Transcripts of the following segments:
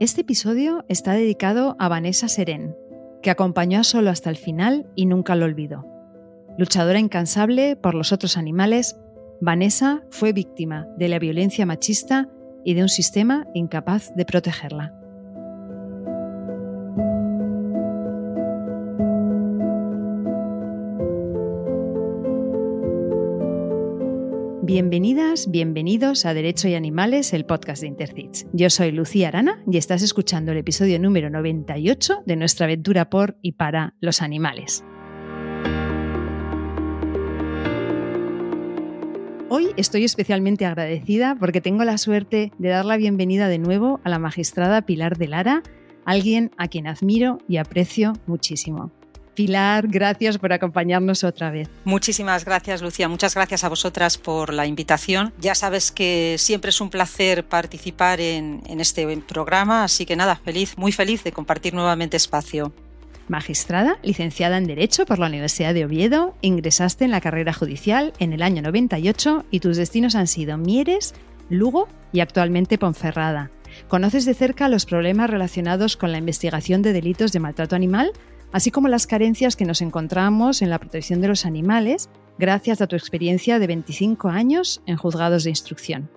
Este episodio está dedicado a Vanessa Seren, que acompañó a Solo hasta el final y nunca lo olvidó. Luchadora incansable por los otros animales, Vanessa fue víctima de la violencia machista y de un sistema incapaz de protegerla. Bienvenidas, bienvenidos a Derecho y Animales, el podcast de Intercits. Yo soy Lucía Arana y estás escuchando el episodio número 98 de nuestra aventura por y para los animales. Hoy estoy especialmente agradecida porque tengo la suerte de dar la bienvenida de nuevo a la magistrada Pilar de Lara, alguien a quien admiro y aprecio muchísimo. Pilar, gracias por acompañarnos otra vez. Muchísimas gracias, Lucía. Muchas gracias a vosotras por la invitación. Ya sabes que siempre es un placer participar en, en este programa, así que nada, feliz, muy feliz de compartir nuevamente espacio. Magistrada, licenciada en Derecho por la Universidad de Oviedo, ingresaste en la carrera judicial en el año 98 y tus destinos han sido Mieres, Lugo y actualmente Ponferrada. Conoces de cerca los problemas relacionados con la investigación de delitos de maltrato animal, así como las carencias que nos encontramos en la protección de los animales gracias a tu experiencia de 25 años en juzgados de instrucción.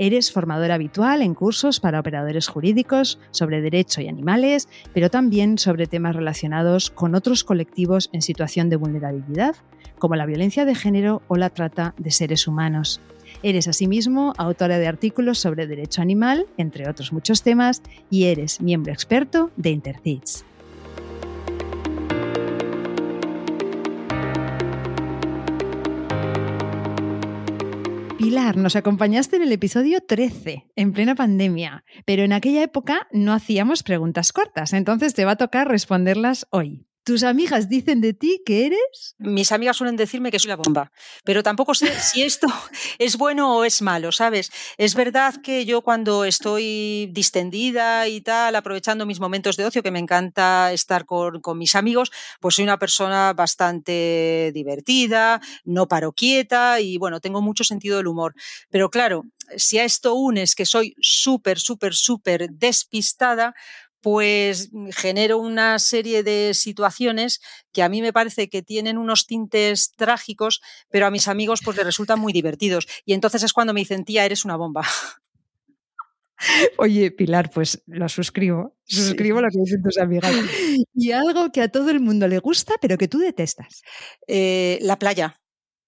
Eres formadora habitual en cursos para operadores jurídicos sobre derecho y animales, pero también sobre temas relacionados con otros colectivos en situación de vulnerabilidad, como la violencia de género o la trata de seres humanos. Eres asimismo autora de artículos sobre derecho animal, entre otros muchos temas, y eres miembro experto de Intercits. Pilar, nos acompañaste en el episodio 13, en plena pandemia, pero en aquella época no hacíamos preguntas cortas, entonces te va a tocar responderlas hoy. ¿Tus amigas dicen de ti que eres? Mis amigas suelen decirme que soy la bomba, pero tampoco sé si esto es bueno o es malo, ¿sabes? Es verdad que yo cuando estoy distendida y tal, aprovechando mis momentos de ocio, que me encanta estar con, con mis amigos, pues soy una persona bastante divertida, no paro quieta y bueno, tengo mucho sentido del humor. Pero claro, si a esto unes que soy súper, súper, súper despistada, pues mm, genero una serie de situaciones que a mí me parece que tienen unos tintes trágicos, pero a mis amigos pues les resultan muy divertidos. Y entonces es cuando me dicen, tía, eres una bomba. Oye, Pilar, pues lo suscribo. Suscribo lo que dicen tus amigas. Y algo que a todo el mundo le gusta, pero que tú detestas. Eh, la playa.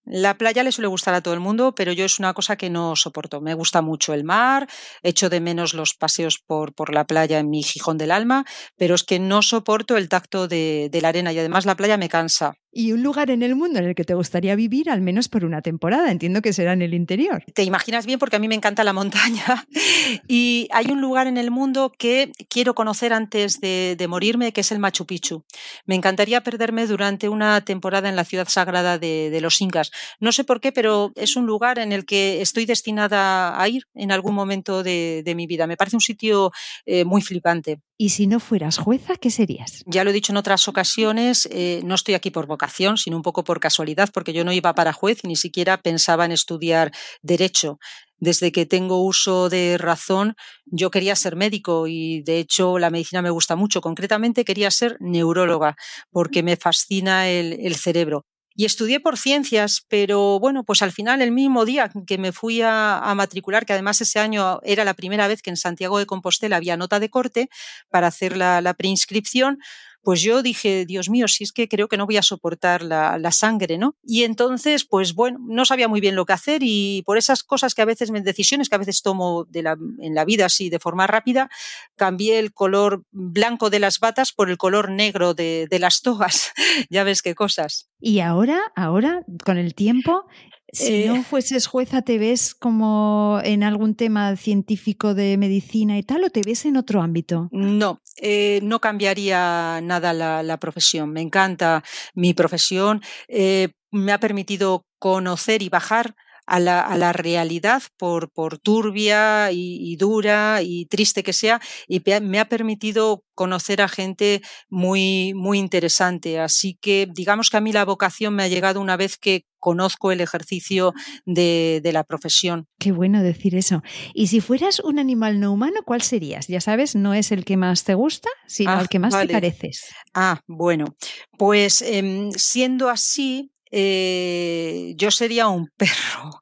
La playa le suele gustar a todo el mundo, pero yo es una cosa que no soporto. Me gusta mucho el mar, echo de menos los paseos por, por la playa en mi Gijón del alma, pero es que no soporto el tacto de, de la arena y además la playa me cansa. ¿Y un lugar en el mundo en el que te gustaría vivir al menos por una temporada? Entiendo que será en el interior. Te imaginas bien porque a mí me encanta la montaña y hay un lugar en el mundo que quiero conocer antes de, de, morirme, que es el Machu Picchu. Me encantaría perderme durante una temporada en la ciudad sagrada de, de los incas. No sé por qué, pero es un lugar en el que estoy destinada a ir en algún momento de, de mi vida. Me parece un sitio eh, muy flipante. ¿Y si no fueras jueza, qué serías? Ya lo he dicho en otras ocasiones, eh, no estoy aquí por vocación, sino un poco por casualidad, porque yo no iba para juez ni siquiera pensaba en estudiar derecho. Desde que tengo uso de razón, yo quería ser médico y de hecho la medicina me gusta mucho. Concretamente quería ser neuróloga porque me fascina el, cerebro y estudié por ciencias, pero bueno, pues al final, el mismo día que me fui a, matricular, que además ese año era la primera vez que en Santiago de Compostela había nota de corte para hacer la preinscripción, pues yo dije, Dios mío, si es que creo que no voy a soportar la, la, sangre, ¿no? Y entonces, pues bueno, no sabía muy bien lo que hacer y por esas cosas que a veces, decisiones que a veces tomo de la, en la vida así de forma rápida, cambié el color blanco de las batas por el color negro de, de las togas. ya ves qué cosas. Y ahora, ahora, con el tiempo, si no fueses jueza, ¿te ves como en algún tema científico de medicina y tal o te ves en otro ámbito? No, eh, no cambiaría nada la, profesión. Me encanta mi profesión. Eh, me ha permitido conocer y bajar a la, a la realidad, por, por turbia y, dura y triste que sea, y me ha permitido conocer a gente muy, muy interesante. Así que digamos que a mí la vocación me ha llegado una vez que conozco el ejercicio de, de, la profesión. Qué bueno decir eso. Y si fueras un animal no humano, ¿cuál serías? Ya sabes, no es el que más te gusta, sino el que más te pareces. Ah, bueno, pues eh, siendo así, eh, yo sería un perro.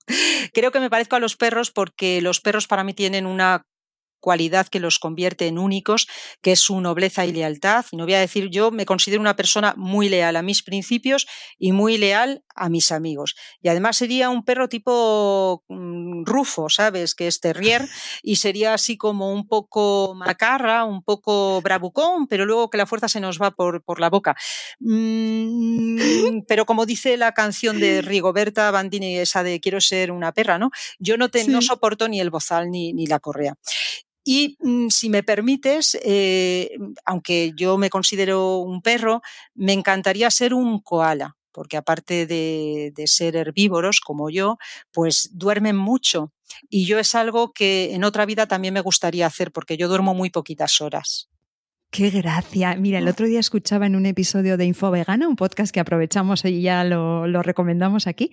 Creo que me parezco a los perros porque los perros para mí tienen una cualidad que los convierte en únicos, que es su nobleza y lealtad. Y no voy a decir, yo me considero una persona muy leal a mis principios y muy leal a mis amigos. Y además sería un perro tipo mm, rufo, ¿sabes? Que es terrier y sería así como un poco macarra, un poco bravucón, pero luego que la fuerza se nos va por, por la boca. Mm, pero como dice la canción de Rigoberta Bandini, esa de quiero ser una perra, ¿no? Yo no, te, no soporto ni el bozal ni, ni la correa. Y mm, si me permites, eh, aunque yo me considero un perro, me encantaría ser un koala porque aparte de, de, ser herbívoros como yo, pues duermen mucho. Y yo es algo que en otra vida también me gustaría hacer, porque yo duermo muy poquitas horas. Qué gracia. Mira, el otro día escuchaba en un episodio de Info Vegana, un podcast que aprovechamos y ya lo, recomendamos aquí,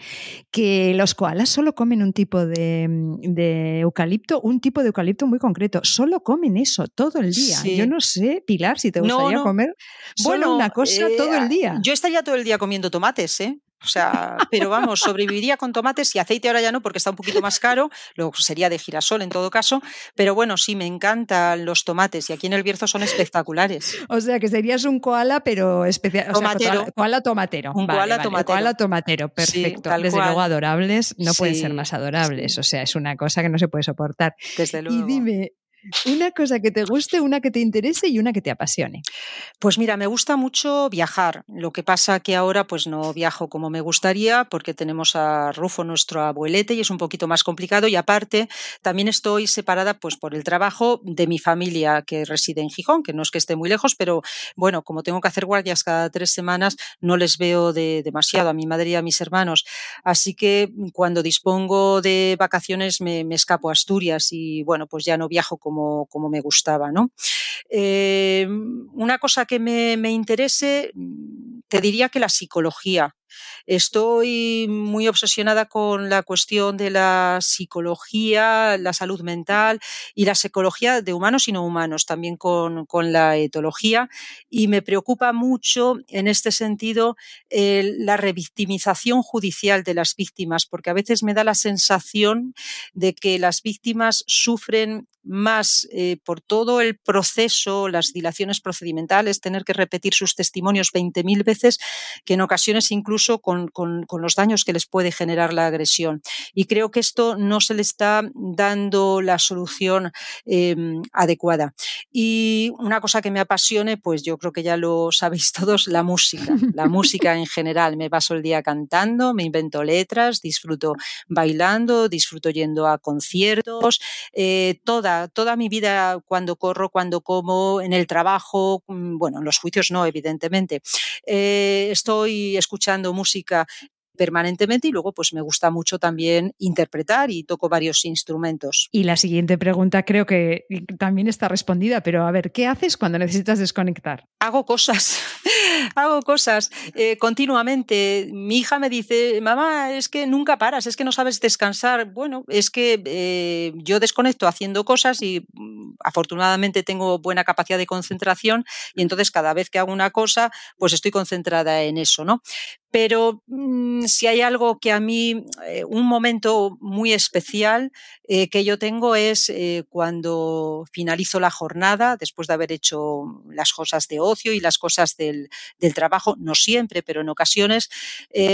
que los koalas solo comen un tipo de, eucalipto, un tipo de eucalipto muy concreto. Solo comen eso todo el día. Yo no sé, Pilar, si te gustaría comer solo una cosa todo el eh, día. Yo estaría todo el día comiendo tomates, ¿eh? O sea, pero vamos, sobreviviría con tomates y aceite ahora ya no porque está un poquito más caro, luego sería de girasol en todo caso, pero bueno, sí, me encantan los tomates y aquí en el Bierzo son espectaculares. O sea, que serías un koala, pero especial. Tomatero. koala tomatero. Un koala tomatero. Koala tomatero, perfecto. Desde luego adorables, no pueden ser más adorables. O sea, es una cosa que no se puede soportar. Desde luego. Y dime, una cosa que te guste, una que te interese y una que te apasione. Pues mira, me gusta mucho viajar. Lo que pasa que ahora pues no viajo como me gustaría porque tenemos a Rufo, nuestro abuelete, y es un poquito más complicado. Y aparte, también estoy separada pues por el trabajo de mi familia que reside en Gijón, que no es que esté muy lejos, pero bueno, como tengo que hacer guardias cada tres semanas, no les veo de, demasiado a mi madre y a mis hermanos. Así que cuando dispongo de vacaciones me, me escapo a Asturias y bueno, pues ya no viajo como como, me gustaba. ¿no? Eh, una cosa que me, me interese, te diría que la psicología. Estoy muy obsesionada con la cuestión de la psicología, la salud mental y la psicología de humanos y no humanos, también con, la etología. Y me preocupa mucho en este sentido la revictimización judicial de las víctimas, porque a veces me da la sensación de que las víctimas sufren más eh, por todo el proceso, las dilaciones procedimentales, tener que repetir sus testimonios 20.000 veces, que en ocasiones incluso con los daños que les puede generar la agresión. Y creo que esto no se le está dando la solución em, adecuada. Y una cosa que me apasione, pues yo creo que ya lo sabéis todos, la música. La música en general. Me paso el día cantando, me invento letras, disfruto bailando, disfruto yendo a conciertos. Eh, toda, toda mi vida, cuando corro, cuando como, en el trabajo, mm, bueno, en los juicios no, evidentemente. Eh, estoy escuchando música permanentemente y luego pues me gusta mucho también interpretar y toco varios instrumentos. Y la siguiente pregunta creo que también está respondida, pero a ver, ¿qué haces cuando necesitas desconectar? Hago cosas, hago cosas eh, continuamente. Mi hija me dice, mamá, es que nunca paras, es que no sabes descansar. Bueno, es que eh, yo desconecto haciendo cosas y mm, afortunadamente tengo buena capacidad de concentración y entonces cada vez que hago una cosa, pues estoy concentrada en eso, ¿no? Pero mm, si hay algo que a mí, eh, un momento muy especial eh, que yo tengo es eh, cuando finalizo la jornada, después de haber hecho las cosas de ocio y las cosas del, trabajo, no siempre, pero en ocasiones,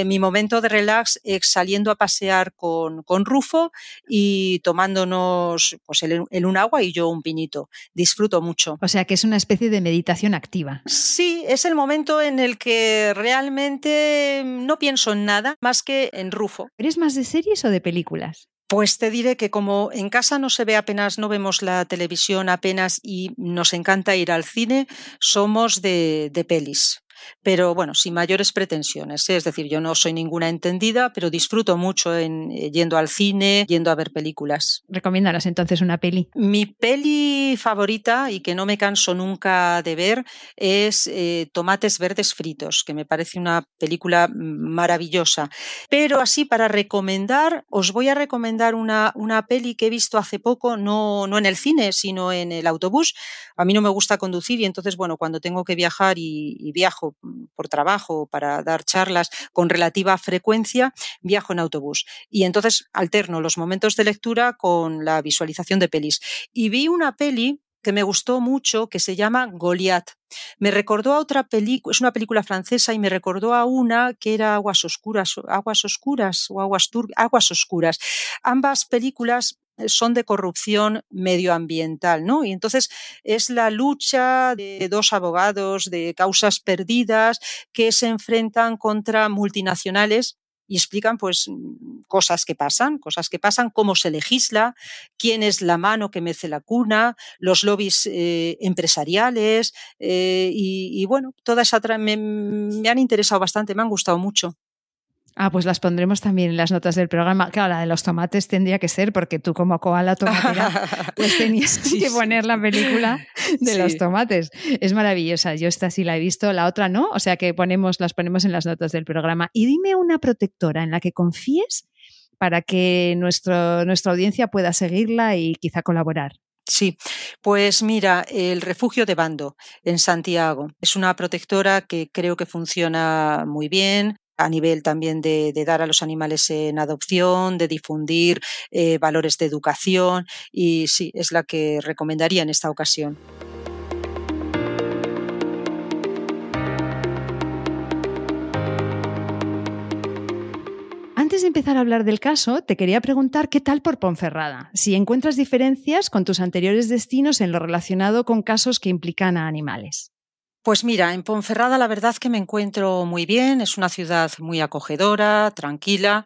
mi momento de relax es saliendo a pasear con, Rufo y tomándonos pues, el un agua y yo un pinito. Disfruto mucho. O sea que es una especie de meditación activa. Sí, es el momento en el que realmente no pienso en nada más que en Rufo. ¿Eres más de series o de películas? Pues te diré que como en casa no se ve apenas, no vemos la televisión apenas y nos encanta ir al cine, somos de, de pelis. Pero bueno, sin mayores pretensiones. ¿eh? Es decir, yo no soy ninguna entendida, pero disfruto mucho en, eh, yendo al cine, yendo a ver películas. Recomiéndanos entonces una peli. Mi peli favorita y que no me canso nunca de ver es eh, Tomates Verdes Fritos, que me parece una película maravillosa. Pero así, para recomendar, os voy a recomendar una, una peli que he visto hace poco, no, no en el cine, sino en el autobús. A mí no me gusta conducir y entonces, bueno, cuando tengo que viajar y, viajo por trabajo para dar charlas con relativa frecuencia, viajo en autobús. Y entonces alterno los momentos de lectura con la visualización de pelis. Y vi una peli que me gustó mucho que se llama Goliath. Me recordó a otra película, es una película francesa y me recordó a una que era Aguas Oscuras, Aguas Oscuras o Aguas, Aguas Oscuras. Ambas películas son de corrupción medioambiental, ¿no? Y entonces es la lucha de dos abogados de causas perdidas que se enfrentan contra multinacionales y explican pues cosas que pasan, cosas que pasan, cómo se legisla, quién es la mano que mece la cuna, los lobbies eh, empresariales eh, y, bueno, toda esa me, me han interesado bastante, me han gustado mucho. Ah, pues las pondremos también en las notas del programa. Claro, la de los tomates tendría que ser, porque tú como koala tomatera, pues tenías que poner la película de los tomates. Es maravillosa. Yo esta sí la he visto, la otra no. O sea que ponemos, las ponemos en las notas del programa. Y dime una protectora en la que confíes para que nuestro, nuestra audiencia pueda seguirla y quizá colaborar. Sí, pues mira, el refugio de Bando en Santiago es una protectora que creo que funciona muy bien, a nivel también de, dar a los animales en adopción, de difundir eh, valores de educación y sí, es la que recomendaría en esta ocasión. Antes de empezar a hablar del caso, te quería preguntar qué tal por Ponferrada, si encuentras diferencias con tus anteriores destinos en lo relacionado con casos que implican a animales. Pues mira, en Ponferrada la verdad que me encuentro muy bien, es una ciudad muy acogedora, tranquila,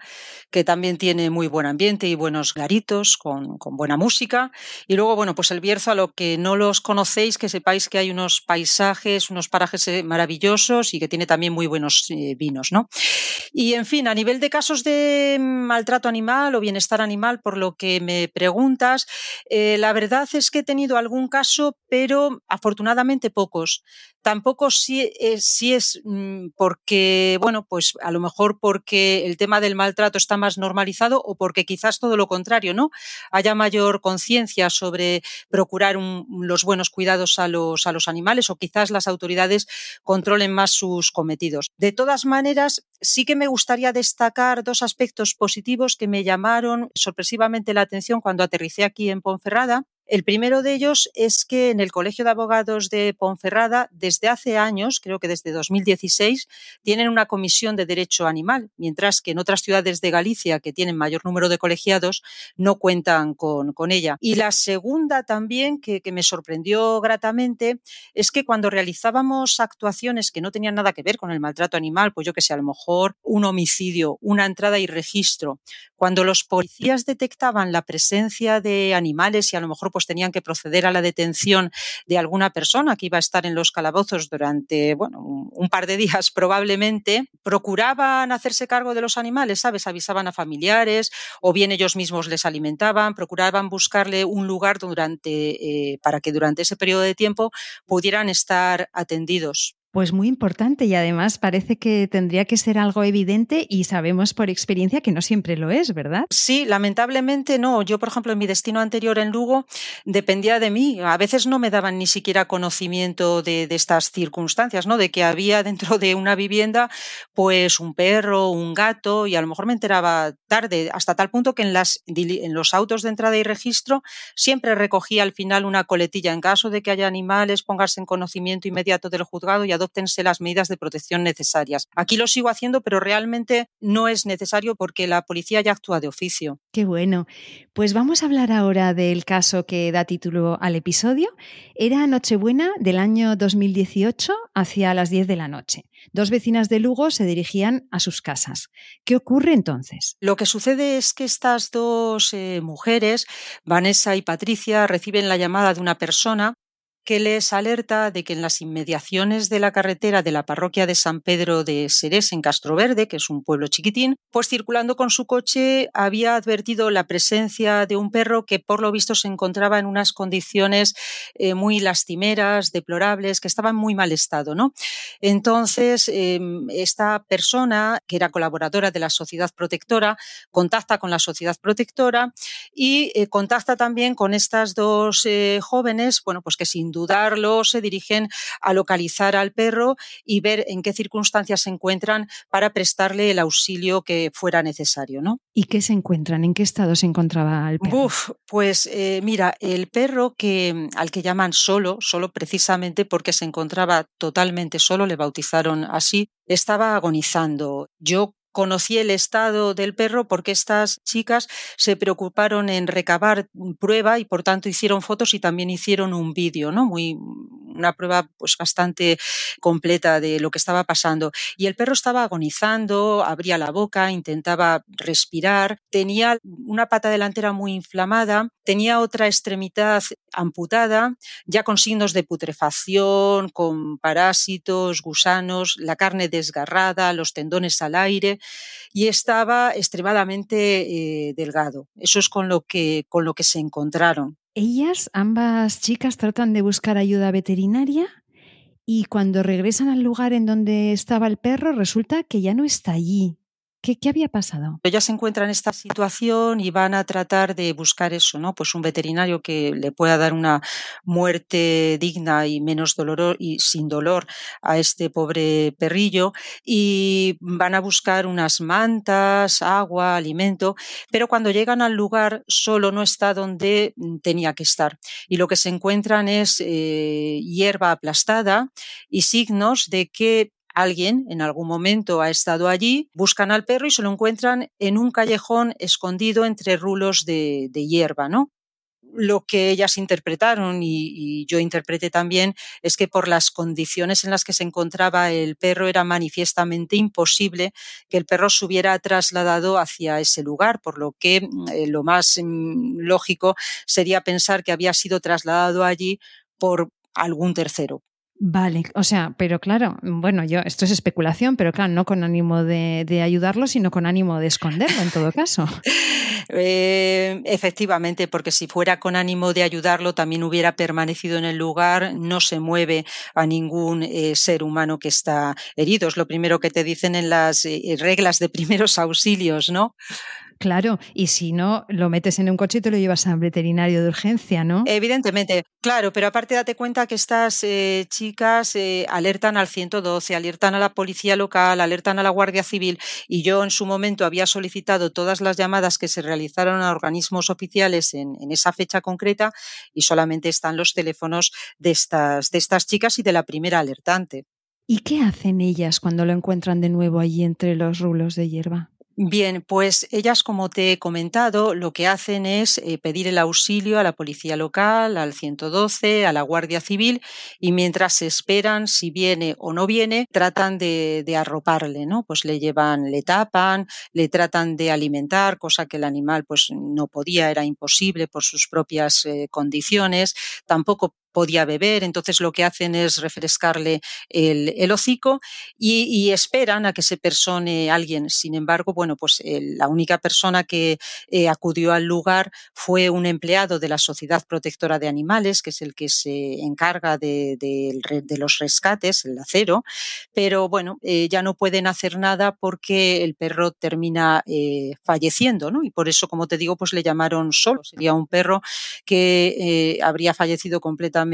que también tiene muy buen ambiente y buenos garitos con, buena música. Y luego, bueno, pues el Bierzo, a lo que no los conocéis, que sepáis que hay unos paisajes, unos parajes eh, maravillosos y que tiene también muy buenos eh, vinos, ¿no? Y en fin, a nivel de casos de maltrato animal o bienestar animal, por lo que me preguntas, eh, la verdad es que he tenido algún caso, pero afortunadamente pocos tampoco si, eh, es mm, porque, bueno, pues a lo mejor porque el tema del maltrato está más normalizado o porque quizás todo lo contrario, ¿no? Haya mayor conciencia sobre procurar los buenos cuidados a los, a los animales o quizás las autoridades controlen más sus cometidos. De todas maneras, sí que me gustaría destacar dos aspectos positivos que me llamaron sorpresivamente la atención cuando aterricé aquí en Ponferrada. El primero de ellos es que en el Colegio de Abogados de Ponferrada, desde hace años, creo que desde 2016, tienen una comisión de derecho animal, mientras que en otras ciudades de Galicia, que tienen mayor número de colegiados, no cuentan con, ella. Y la segunda también, que, me sorprendió gratamente, es que cuando realizábamos actuaciones que no tenían nada que ver con el maltrato animal, pues yo que sé, a lo mejor un homicidio, una entrada y registro, cuando los policías detectaban la presencia de animales y a lo mejor pues tenían que proceder a la detención de alguna persona que iba a estar en los calabozos durante, bueno, un, par de días probablemente, procuraban hacerse cargo de los animales, ¿sabes? Avisaban a familiares o bien ellos mismos les alimentaban, procuraban buscarle un lugar durante, eh, para que durante ese periodo de tiempo pudieran estar atendidos. Pues muy importante y además parece que tendría que ser algo evidente y sabemos por experiencia que no siempre lo es, ¿verdad? Sí, lamentablemente no. Yo, por ejemplo, en mi destino anterior en Lugo dependía de mí. A veces no me daban ni siquiera conocimiento de, estas circunstancias, ¿no? De que había dentro de una vivienda pues un perro, un gato y a lo mejor me enteraba tarde, hasta tal punto que en, las, en los autos de entrada y registro siempre recogía al final una coletilla en caso de que haya animales, póngase en conocimiento inmediato del juzgado y adóptense las medidas de protección necesarias. Aquí lo sigo haciendo, pero realmente no es necesario porque la policía ya actúa de oficio. Qué bueno. Pues vamos a hablar ahora del caso que da título al episodio. Era Nochebuena del año 2018 hacia las 10 de la noche. Dos vecinas de Lugo se dirigían a sus casas. ¿Qué ocurre entonces? Lo que sucede es que estas dos eh, mujeres, Vanessa y Patricia, reciben la llamada de una persona que les alerta de que en las inmediaciones de la carretera de la parroquia de San Pedro de Serés, en Castroverde, que es un pueblo chiquitín, pues circulando con su coche había advertido la presencia de un perro que por lo visto se encontraba en unas condiciones eh, muy lastimeras, deplorables, que estaba en muy mal estado. ¿no? Entonces, em, esta persona, que era colaboradora de la sociedad protectora, contacta con la sociedad protectora y eh, contacta también con estas dos eh, jóvenes, bueno, pues que sin dudarlo se dirigen a localizar al perro y ver en qué circunstancias se encuentran para prestarle el auxilio que fuera necesario, ¿no? ¿Y qué se encuentran? ¿En qué estado se encontraba el perro? Uf, pues eh, mira, el perro que al que llaman solo, solo precisamente porque se encontraba totalmente solo, le bautizaron así, estaba agonizando. Yo conocí el estado del perro porque estas chicas se preocuparon en recabar prueba y por tanto hicieron fotos y también hicieron un vídeo, ¿no? Muy una prueba pues bastante completa de lo que estaba pasando y el perro estaba agonizando, abría la boca, intentaba respirar, tenía una pata delantera muy inflamada, tenía otra extremidad amputada, ya con signos de putrefacción, con parásitos, gusanos, la carne desgarrada, los tendones al aire y estaba extremadamente eh, delgado. Eso es con lo que con lo que se encontraron. Ellas, ambas chicas, tratan de buscar ayuda veterinaria y cuando regresan al lugar en donde estaba el perro, resulta que ya no está allí. ¿Qué, había pasado? Ellas se encuentran en esta situación y van a tratar de buscar eso, ¿no? Pues un veterinario que le pueda dar una muerte digna y menos dolor y sin dolor a este pobre perrillo y van a buscar unas mantas, agua, alimento, pero cuando llegan al lugar solo no está donde tenía que estar y lo que se encuentran es eh, hierba aplastada y signos de que alguien en algún momento ha estado allí, buscan al perro y se lo encuentran en un callejón escondido entre rulos de, hierba, ¿no? Lo que ellas interpretaron y, yo interpreté también es que por las condiciones en las que se encontraba el perro era manifiestamente imposible que el perro se hubiera trasladado hacia ese lugar, por lo que eh, lo más mm, lógico sería pensar que había sido trasladado allí por algún tercero, Vale, o sea, pero claro, bueno, yo esto es especulación, pero claro, no con ánimo de, ayudarlo, sino con ánimo de esconderlo en todo caso. Eh, efectivamente, porque si fuera con ánimo de ayudarlo, también hubiera permanecido en el lugar, no se mueve a ningún eh, ser humano que está herido. Es lo primero que te dicen en las eh, reglas de primeros auxilios, ¿no? Claro, y si no, lo metes en un coche y te lo llevas al veterinario de urgencia, ¿no? Evidentemente, claro, pero aparte date cuenta que estas eh, chicas eh, alertan al 112, alertan a la policía local, alertan a la Guardia Civil y yo en su momento había solicitado todas las llamadas que se realizaron a organismos oficiales en, en esa fecha concreta y solamente están los teléfonos de estas, de estas chicas y de la primera alertante. ¿Y qué hacen ellas cuando lo encuentran de nuevo allí entre los rulos de hierba? Bien, pues ellas, como te he comentado, lo que hacen es eh, pedir el auxilio a la policía local, al 112, a la Guardia Civil, y mientras se esperan si viene o no viene, tratan de, arroparle, ¿no? Pues le llevan, le tapan, le tratan de alimentar, cosa que el animal pues no podía, era imposible por sus propias eh, condiciones. Tampoco podía beber, entonces lo que hacen es refrescarle el, hocico y, esperan a que se persone alguien. Sin embargo, bueno, pues eh, la única persona que eh, acudió al lugar fue un empleado de la Sociedad Protectora de Animales, que es el que se encarga de, los rescates, el acero, pero bueno, eh, ya no pueden hacer nada porque el perro termina falleciendo, ¿no? Y por eso, como te digo, pues le llamaron solo. Sería un perro que habría fallecido completamente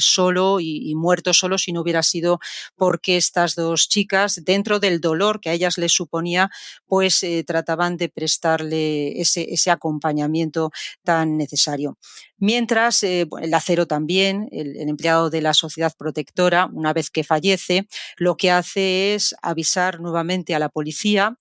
solo y, muerto solo si no hubiera sido porque estas dos chicas, dentro del dolor que a ellas les suponía, pues eh, trataban de prestarle ese, acompañamiento tan necesario. Mientras, eh, el acero también, el, empleado de la sociedad protectora, una vez que fallece, lo que hace es avisar nuevamente a la policía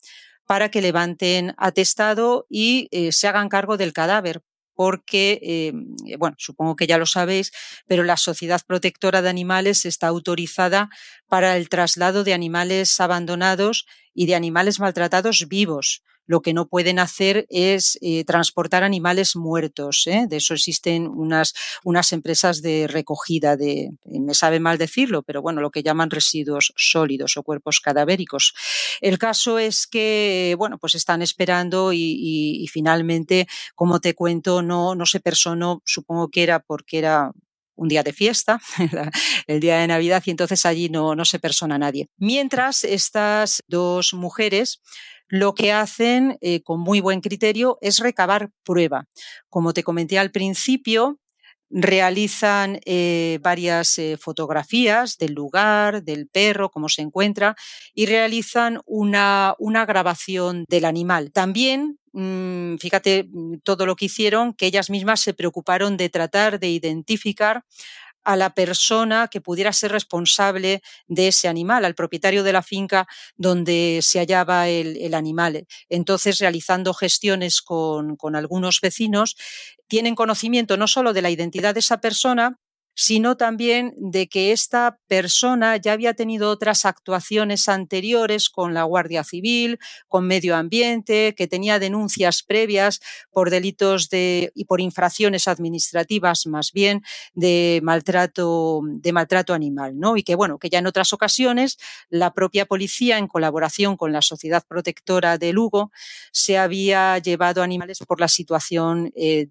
para que levanten atestado y eh, se hagan cargo del cadáver, porque, eh, bueno, supongo que ya lo sabéis, pero la Sociedad Protectora de Animales está autorizada para el traslado de animales abandonados y de animales maltratados vivos. Lo que no pueden hacer es eh, transportar animales muertos. ¿eh? De eso existen unas, unas empresas de recogida de, me sabe mal decirlo, pero bueno, lo que llaman residuos sólidos o cuerpos cadavéricos. El caso es que, bueno, pues están esperando y, finalmente, como te cuento, no, no se personó, supongo que era porque era un día de fiesta, el día de Navidad, y entonces allí no, no se persona nadie. Mientras estas dos mujeres lo que hacen eh, con muy buen criterio es recabar prueba. Como te comenté al principio, realizan eh, varias eh, fotografías del lugar, del perro, cómo se encuentra, y realizan una, una grabación del animal. También mm, fíjate mm, todo lo que hicieron, que ellas mismas se preocuparon de tratar de identificar a la persona que pudiera ser responsable de ese animal, al propietario de la finca donde se hallaba el, animal. Entonces, realizando gestiones con, con algunos vecinos, tienen conocimiento no solo de la identidad de esa persona, sino también de que esta persona ya había tenido otras actuaciones anteriores con la Guardia Civil, con Medio Ambiente, que tenía denuncias previas por delitos de, y por infracciones administrativas más bien de maltrato, de maltrato animal, ¿no? Y que bueno, que ya en otras ocasiones la propia policía, en colaboración con la Sociedad Protectora de Lugo, se había llevado animales por la situación eh,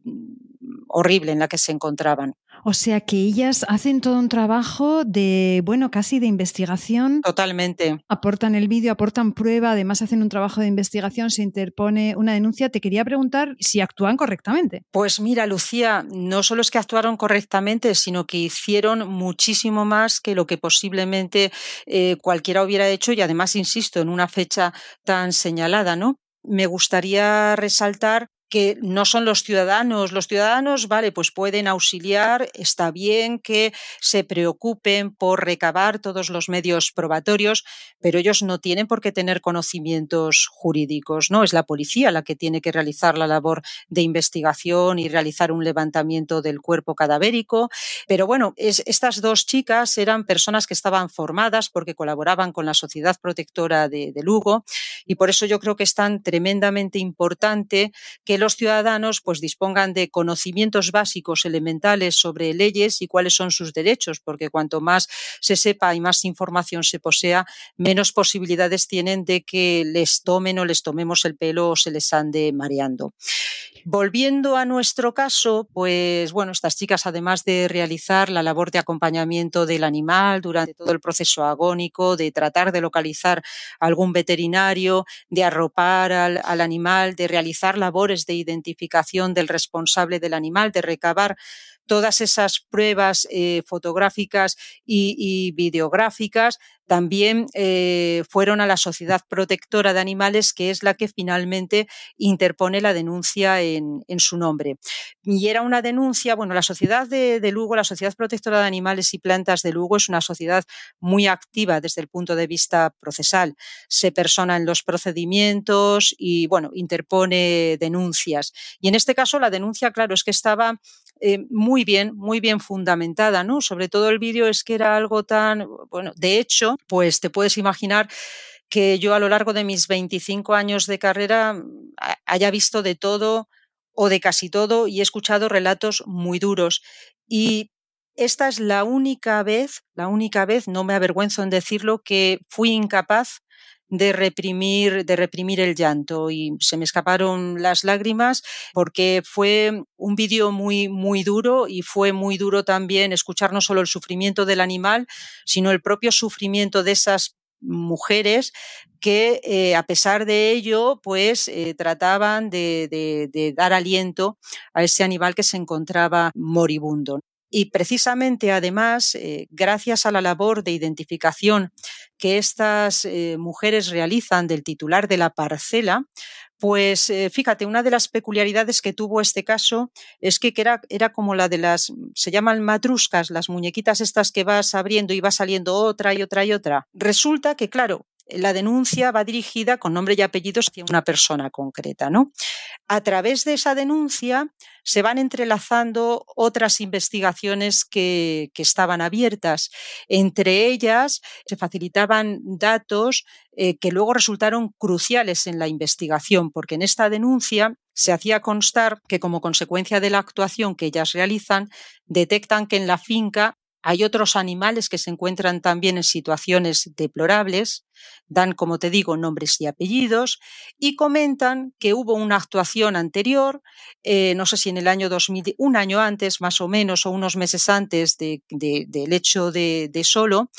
horrible en la que se encontraban. O sea que ellas hacen todo un trabajo de, bueno, casi de investigación. Totalmente. Aportan el vídeo, aportan prueba, además hacen un trabajo de investigación, se interpone una denuncia. Te quería preguntar si actúan correctamente. Pues mira, Lucía, no solo es que actuaron correctamente, sino que hicieron muchísimo más que lo que posiblemente eh, cualquiera hubiera hecho y además, insisto, en una fecha tan señalada, ¿no? Me gustaría resaltar que no son los ciudadanos. Los ciudadanos, vale, pues pueden auxiliar, está bien que se preocupen por recabar todos los medios probatorios, pero ellos no tienen por qué tener conocimientos jurídicos, ¿no? Es la policía la que tiene que realizar la labor de investigación y realizar un levantamiento del cuerpo cadavérico. Pero bueno, estas dos chicas eran personas que estaban formadas porque colaboraban con la Sociedad Protectora de, de Lugo y por eso yo creo que es tan tremendamente importante que los ciudadanos pues dispongan de conocimientos básicos elementales sobre leyes y cuáles son sus derechos, porque cuanto más se sepa y más información se posea, menos posibilidades tienen de que les tomen o les tomemos el pelo o se les ande mareando. Volviendo a nuestro caso, pues bueno, estas chicas, además de realizar la labor de acompañamiento del animal durante todo el proceso agónico, de tratar de localizar algún veterinario, de arropar al, al animal, de realizar labores de identificación del responsable del animal, de recabar todas esas pruebas eh, fotográficas y, videográficas también eh, fueron a la Sociedad Protectora de Animales, que es la que finalmente interpone la denuncia en, su nombre. Y era una denuncia, bueno, la Sociedad de, Lugo, la Sociedad Protectora de Animales y Plantas de Lugo es una sociedad muy activa desde el punto de vista procesal. Se persona en los procedimientos y, bueno, interpone denuncias. Y en este caso la denuncia, claro, es que estaba eh, muy bien, muy bien fundamentada, ¿no? Sobre todo el vídeo es que era algo tan, bueno, de hecho, pues te puedes imaginar que yo a lo largo de mis 25 años de carrera mm, haya visto de todo o de casi todo y he escuchado relatos muy duros. Y esta es la única vez, la única vez, no me avergüenzo en decirlo, que fui incapaz de reprimir, de reprimir el llanto y se me escaparon las lágrimas porque fue un vídeo muy, muy duro y fue muy duro también escuchar no solo el sufrimiento del animal, sino el propio sufrimiento de esas mujeres que eh, a pesar de ello pues eh, trataban de, de, dar aliento a ese animal que se encontraba moribundo. Y precisamente, además, eh, gracias a la labor de identificación que estas eh, mujeres realizan del titular de la parcela, pues eh, fíjate, una de las peculiaridades que tuvo este caso es que era, era como la de las, se llaman matruscas, las muñequitas estas que vas abriendo y va saliendo otra y otra y otra. Resulta que, claro, la denuncia va dirigida con nombre y apellidos hacia una persona concreta. ¿no? A través de esa denuncia se van entrelazando otras investigaciones que, estaban abiertas. Entre ellas se facilitaban datos eh, que luego resultaron cruciales en la investigación, porque en esta denuncia se hacía constar que como consecuencia de la actuación que ellas realizan, detectan que en la finca hay otros animales que se encuentran también en situaciones deplorables, dan, como te digo, nombres y apellidos y comentan que hubo una actuación anterior, eh, no sé si en el año 2000, un año antes más o menos o unos meses antes del hecho de Solo,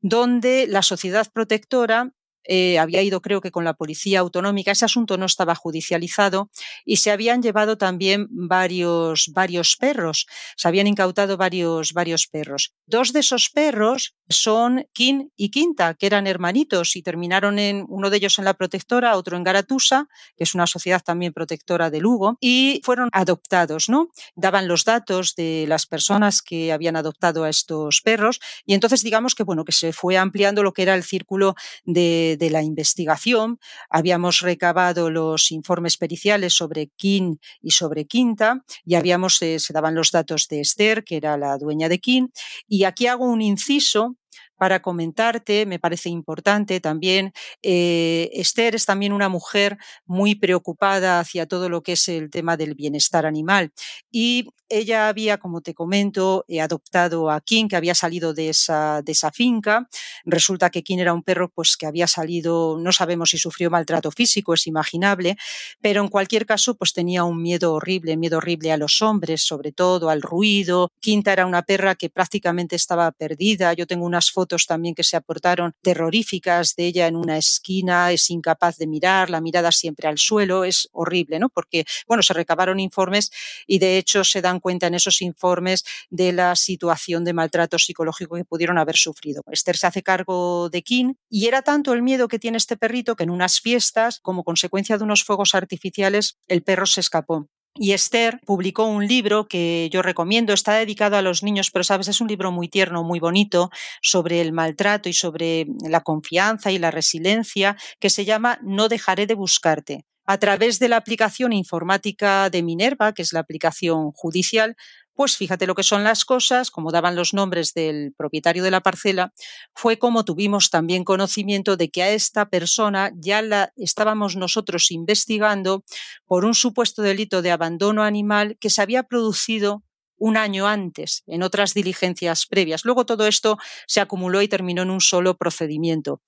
donde la sociedad protectora eh, había ido creo que con la policía autonómica, ese asunto no estaba judicializado y se habían llevado también varios, varios perros, se habían incautado varios, varios perros. Dos de esos perros son Kin y Quinta, que eran hermanitos y terminaron en uno de ellos en la protectora, otro en Garatusa, que es una sociedad también protectora de Lugo, y fueron adoptados, ¿no? Daban los datos de las personas que habían adoptado a estos perros y entonces digamos que bueno, que se fue ampliando lo que era el círculo de de, la investigación. Habíamos recabado los informes periciales sobre Kin y sobre Quinta y habíamos, eh, se daban los datos de Esther, que era la dueña de Kin. Y aquí hago un inciso para comentarte, me parece importante también. Eh, Esther es también una mujer muy preocupada hacia todo lo que es el tema del bienestar animal y ella había, como te comento, eh, adoptado a King, que había salido de esa, de esa finca. Resulta que King era un perro pues, que había salido, no sabemos si sufrió maltrato físico, es imaginable, pero en cualquier caso pues, tenía un miedo horrible, miedo horrible a los hombres, sobre todo al ruido. Quinta era una perra que prácticamente estaba perdida. Yo tengo unas fotos también que se aportaron terroríficas de ella en una esquina, es incapaz de mirar, la mirada siempre al suelo, es horrible, ¿no? Porque, bueno, se recabaron informes y de hecho se dan cuenta en esos informes de la situación de maltrato psicológico que pudieron haber sufrido. Esther se hace cargo de Kim y era tanto el miedo que tiene este perrito que en unas fiestas, como consecuencia de unos fuegos artificiales, el perro se escapó. Y Esther publicó un libro que yo recomiendo, está dedicado a los niños, pero sabes, es un libro muy tierno, muy bonito, sobre el maltrato y sobre la confianza y la resiliencia, que se llama No dejaré de buscarte. A través de la aplicación informática de Minerva, que es la aplicación judicial, pues fíjate lo que son las cosas, como daban los nombres del propietario de la parcela, fue como tuvimos también conocimiento de que a esta persona ya la estábamos nosotros investigando por un supuesto delito de abandono animal que se había producido un año antes en otras diligencias previas. Luego todo esto se acumuló y terminó en un solo procedimiento.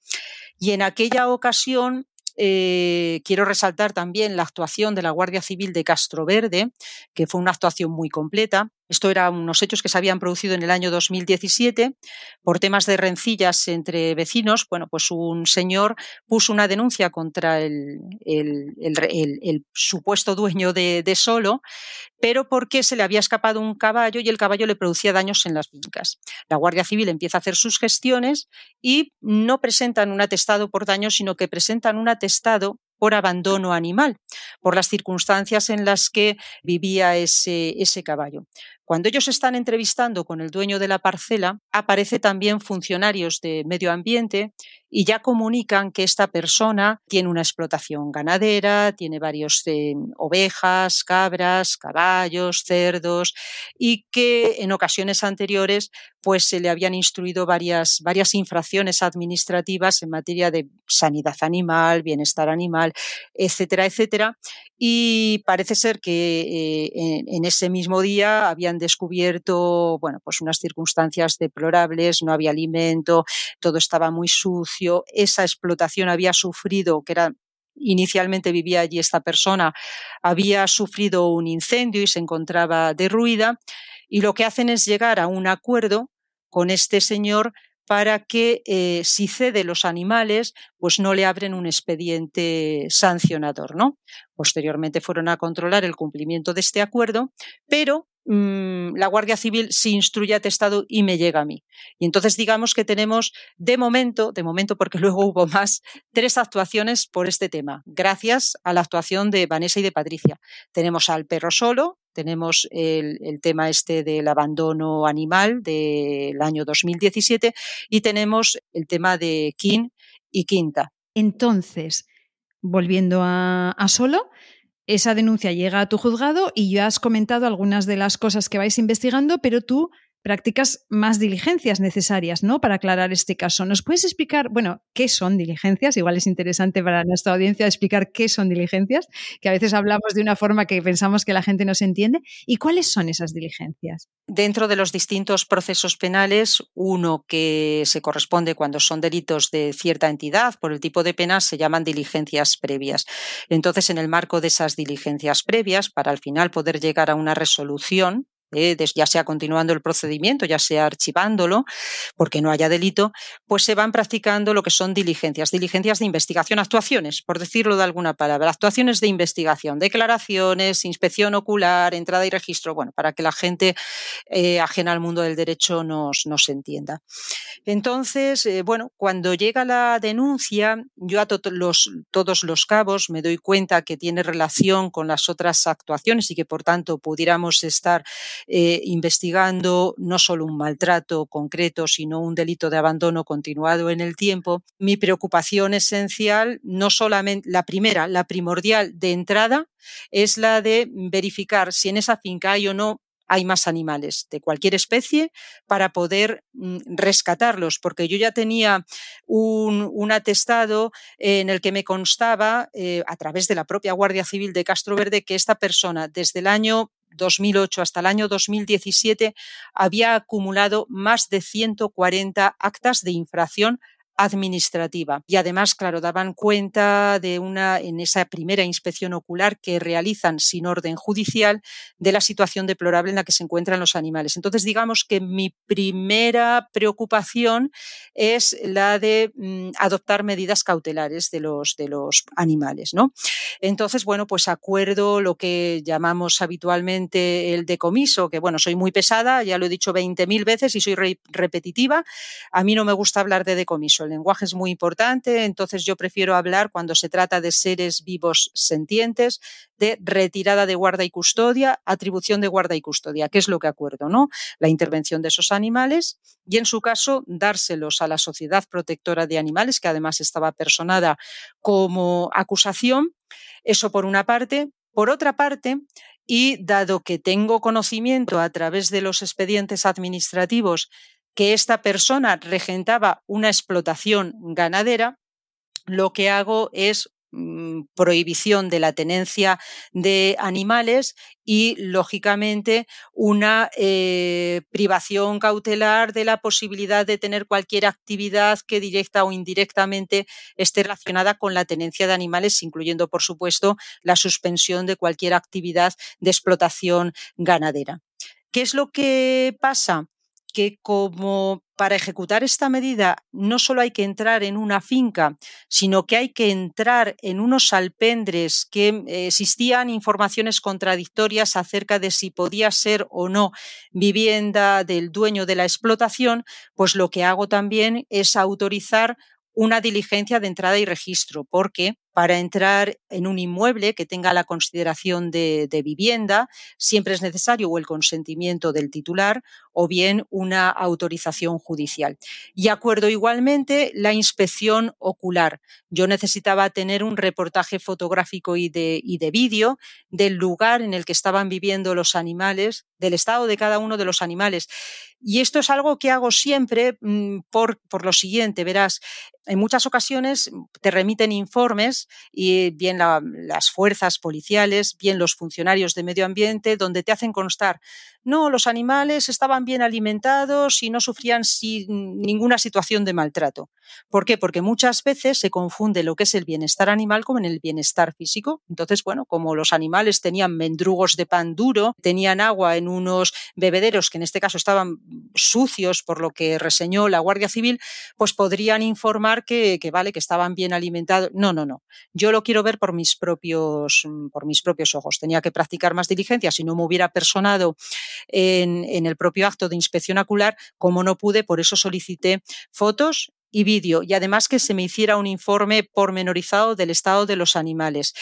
Y en aquella ocasión eh, quiero resaltar también la actuación de la Guardia Civil de Castro Verde, que fue una actuación muy completa. Esto eran unos hechos que se habían producido en el año 2017 por temas de rencillas entre vecinos. Bueno, pues un señor puso una denuncia contra el, supuesto dueño de, de, Solo, pero porque se le había escapado un caballo y el caballo le producía daños en las fincas. La Guardia Civil empieza a hacer sus gestiones y no presentan un atestado por daño, sino que presentan un atestado por abandono animal, por las circunstancias en las que vivía ese, ese caballo. Cuando ellos están entrevistando con el dueño de la parcela, aparece también funcionarios de medio ambiente y ya comunican que esta persona tiene una explotación ganadera, tiene varios eh, ovejas, cabras, caballos, cerdos y que en ocasiones anteriores pues se le habían instruido varias, varias infracciones administrativas en materia de sanidad animal, bienestar animal, etcétera, etcétera. Y parece ser que eh, en, ese mismo día habían descubierto, bueno, pues unas circunstancias deplorables, no había alimento, todo estaba muy sucio, esa explotación había sufrido, que era inicialmente vivía allí esta persona, había sufrido un incendio y se encontraba derruida, y lo que hacen es llegar a un acuerdo con este señor para que eh, si cede los animales, pues no le abren un expediente sancionador, ¿no? Posteriormente fueron a controlar el cumplimiento de este acuerdo, pero Mm, la Guardia Civil se instruye a testado y me llega a mí. Y entonces digamos que tenemos de momento, de momento porque luego hubo más, tres actuaciones por este tema, gracias a la actuación de Vanessa y de Patricia. Tenemos al perro solo, tenemos el, tema este del abandono animal del año 2017 y tenemos el tema de King y quinta. Entonces, volviendo a solo, esa denuncia llega a tu juzgado y ya has comentado algunas de las cosas que vais investigando, pero tú practicas más diligencias necesarias, ¿no? Para aclarar este caso. ¿Nos puedes explicar, bueno, qué son diligencias? Igual es interesante para nuestra audiencia explicar qué son diligencias, que a veces hablamos de una forma que pensamos que la gente no se entiende. ¿Y cuáles son esas diligencias? Dentro de los distintos procesos penales, uno que se corresponde cuando son delitos de cierta entidad por el tipo de penas se llaman diligencias previas. Entonces, en el marco de esas diligencias previas, para al final poder llegar a una resolución, eh, ya sea continuando el procedimiento, ya sea archivándolo, porque no haya delito, pues se van practicando lo que son diligencias, diligencias de investigación, actuaciones, por decirlo de alguna palabra, actuaciones de investigación, declaraciones, inspección ocular, entrada y registro, bueno, para que la gente eh, ajena al mundo del derecho nos, nos entienda. Entonces, eh, bueno, cuando llega la denuncia, yo a los, todos los cabos me doy cuenta que tiene relación con las otras actuaciones y que por tanto pudiéramos estar eh, investigando no solo un maltrato concreto, sino un delito de abandono continuado en el tiempo, mi preocupación esencial, no solamente la primera, la primordial de entrada, es la de verificar si en esa finca hay o no hay más animales de cualquier especie para poder mm, rescatarlos, porque yo ya tenía un, atestado en el que me constaba, eh, a través de la propia Guardia Civil de Castro Verde, que esta persona desde el año 2008 hasta el año 2017 había acumulado más de 140 actas de infracción administrativa. Y además, claro, daban cuenta de una, en esa primera inspección ocular que realizan sin orden judicial, de la situación deplorable en la que se encuentran los animales. Entonces, digamos que mi primera preocupación es la de mm, adoptar medidas cautelares de los, de los animales, ¿no? Entonces, bueno, pues acuerdo lo que llamamos habitualmente el decomiso, que bueno, soy muy pesada, ya lo he dicho 20.000 veces y soy repetitiva. A mí no me gusta hablar de decomiso el lenguaje es muy importante, entonces yo prefiero hablar cuando se trata de seres vivos sentientes, de retirada de guarda y custodia, atribución de guarda y custodia, que es lo que acuerdo, ¿no? La intervención de esos animales y en su caso dárselos a la Sociedad Protectora de Animales, que además estaba personada como acusación. Eso por una parte. Por otra parte, y dado que tengo conocimiento a través de los expedientes administrativos que esta persona regentaba una explotación ganadera, lo que hago es mm, prohibición de la tenencia de animales y, lógicamente, una eh, privación cautelar de la posibilidad de tener cualquier actividad que directa o indirectamente esté relacionada con la tenencia de animales, incluyendo, por supuesto, la suspensión de cualquier actividad de explotación ganadera. ¿Qué es lo que pasa? Que como para ejecutar esta medida no solo hay que entrar en una finca, sino que hay que entrar en unos alpendres que eh, existían informaciones contradictorias acerca de si podía ser o no vivienda del dueño de la explotación, pues lo que hago también es autorizar una diligencia de entrada y registro, porque para entrar en un inmueble que tenga la consideración de, vivienda, siempre es necesario o el consentimiento del titular o bien una autorización judicial. Y acuerdo igualmente la inspección ocular. Yo necesitaba tener un reportaje fotográfico y de, y de vídeo del lugar en el que estaban viviendo los animales, del estado de cada uno de los animales. Y esto es algo que hago siempre mm, por, por lo siguiente, verás, en muchas ocasiones te remiten informes y bien las fuerzas policiales, bien los funcionarios de medio ambiente, donde te hacen constar no, los animales estaban bien alimentados y no sufrían ninguna situación de maltrato. ¿Por qué? Porque muchas veces se confunde lo que es el bienestar animal con el bienestar físico. Entonces, bueno, como los animales tenían mendrugos de pan duro, tenían agua en unos bebederos que en este caso estaban sucios por lo que reseñó la Guardia Civil, pues podrían informar que vale, que estaban bien alimentados. No, no, no. Yo lo quiero ver por mis propios, por mis propios ojos. Tenía que practicar más diligencia si no me hubiera personado en, el propio acto de inspección ocular, como no pude, por eso solicité fotos y vídeo y además que se me hiciera un informe pormenorizado del estado de los animales,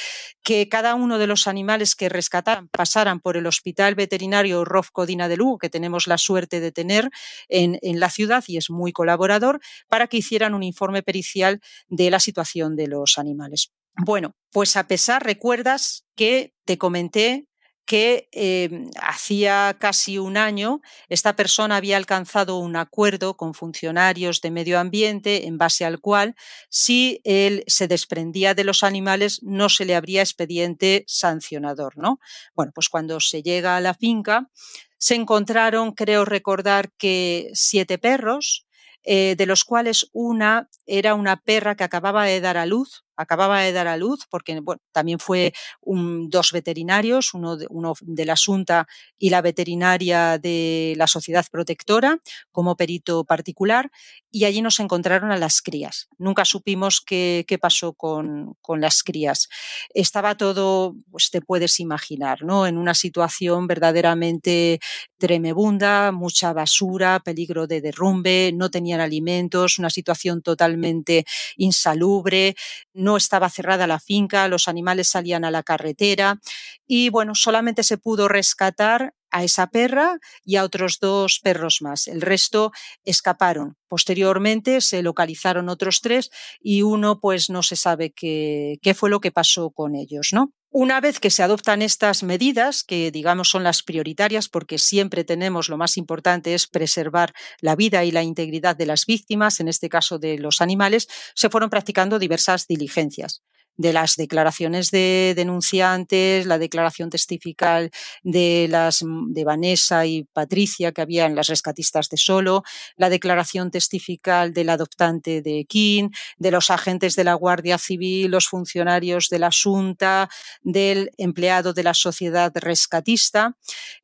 que cada uno de los animales que rescataran pasaran por el Hospital Veterinario Rof Codina de Lugo, que tenemos la suerte de tener en, en la ciudad y es muy colaborador, para que hicieran un informe pericial de la situación de los animales. Bueno, pues a pesar, recuerdas que te comenté que eh, hacía casi un año esta persona había alcanzado un acuerdo con funcionarios de medio ambiente en base al cual si él se desprendía de los animales no se le habría expediente sancionador, ¿no? Bueno, pues cuando se llega a la finca se encontraron, creo recordar que siete perros, eh, de los cuales una era una perra que acababa de dar a luz, acababa de dar a luz, porque también fue dos veterinarios, uno de, uno de la Junta y la veterinaria de la Sociedad Protectora, como perito particular, y allí nos encontraron a las crías. Nunca supimos qué, qué pasó con, con, las crías. Estaba todo, pues te puedes imaginar, ¿no? En una situación verdaderamente tremebunda, mucha basura, peligro de derrumbe, no tenían alimentos, una situación totalmente insalubre, no estaba cerrada la finca, los animales salían a la carretera y bueno, solamente se pudo rescatar a esa perra y a otros dos perros más. El resto escaparon. Posteriormente se localizaron otros tres y uno pues no se sabe qué, qué fue lo que pasó con ellos, ¿no? Una vez que se adoptan estas medidas, que digamos son las prioritarias, porque siempre tenemos lo más importante es preservar la vida y la integridad de las víctimas, en este caso de los animales, se fueron practicando diversas diligencias de las declaraciones de denunciantes, la declaración testifical de las de Vanessa y Patricia que había en las rescatistas de Solo, la declaración testifical del adoptante de King, de los agentes de la Guardia Civil, los funcionarios de la Junta, del empleado de la sociedad rescatista.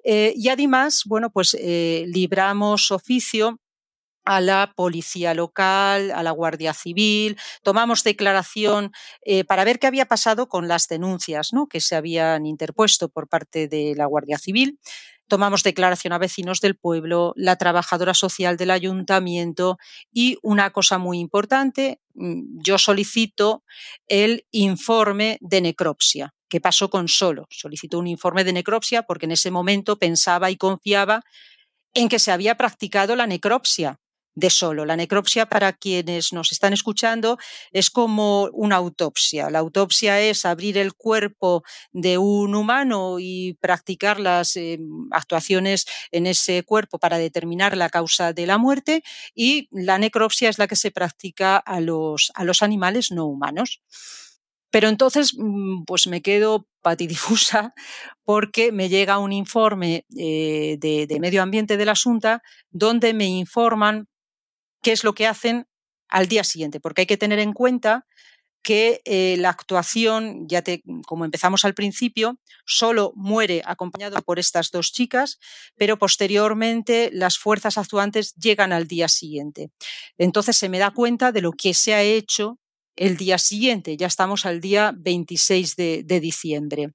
Eh, y además, bueno, pues eh, libramos oficio a la policía local, a la Guardia Civil, tomamos declaración eh, para ver qué había pasado con las denuncias ¿no? que se habían interpuesto por parte de la Guardia Civil. Tomamos declaración a vecinos del pueblo, la trabajadora social del ayuntamiento y una cosa muy importante, mm, yo solicito el informe de necropsia. ¿Qué pasó con Solo? Solicito un informe de necropsia porque en ese momento pensaba y confiaba en que se había practicado la necropsia, de solo. La necropsia, para quienes nos están escuchando, es como una autopsia. La autopsia es abrir el cuerpo de un humano y practicar las eh, actuaciones en ese cuerpo para determinar la causa de la muerte y la necropsia es la que se practica a los, a los animales no humanos. Pero entonces, mm, pues me quedo patidifusa porque me llega un informe eh, de, de, medio ambiente de la Junta donde me informan qué es lo que hacen al día siguiente, porque hay que tener en cuenta que eh, la actuación, ya como empezamos al principio, solo muere acompañado por estas dos chicas, pero posteriormente las fuerzas actuantes llegan al día siguiente. Entonces se me da cuenta de lo que se ha hecho el día siguiente, ya estamos al día 26 de, de diciembre.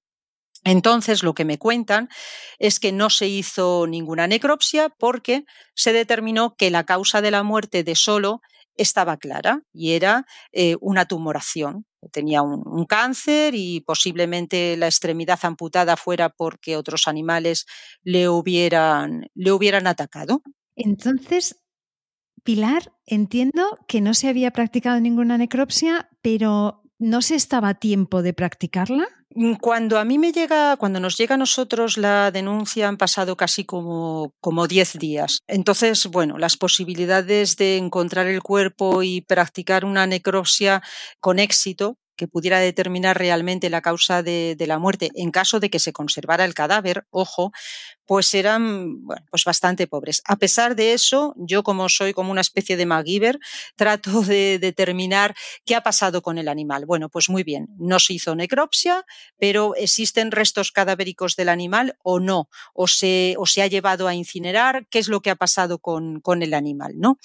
Entonces, lo que me cuentan es que no se hizo ninguna necropsia porque se determinó que la causa de la muerte de Solo estaba clara y era eh, una tumoración. Tenía un, cáncer y posiblemente la extremidad amputada fuera porque otros animales le hubieran, le hubieran atacado. Entonces, Pilar, entiendo que no se había practicado ninguna necropsia, pero ¿no se estaba a tiempo de practicarla? Mm, cuando a mí me llega, cuando nos llega a nosotros la denuncia han pasado casi como, como 10 días. Entonces, bueno, las posibilidades de encontrar el cuerpo y practicar una necropsia con éxito que pudiera determinar realmente la causa de, la muerte en caso de que se conservara el cadáver, ojo, pues eran pues bastante pobres. A pesar de eso, yo como soy como una especie de MacGyver, trato de determinar qué ha pasado con el animal. Bueno, pues muy bien, no se hizo necropsia, pero existen restos cadavéricos del animal o no, o se, o se ha llevado a incinerar, qué es lo que ha pasado con, con el animal, ¿no?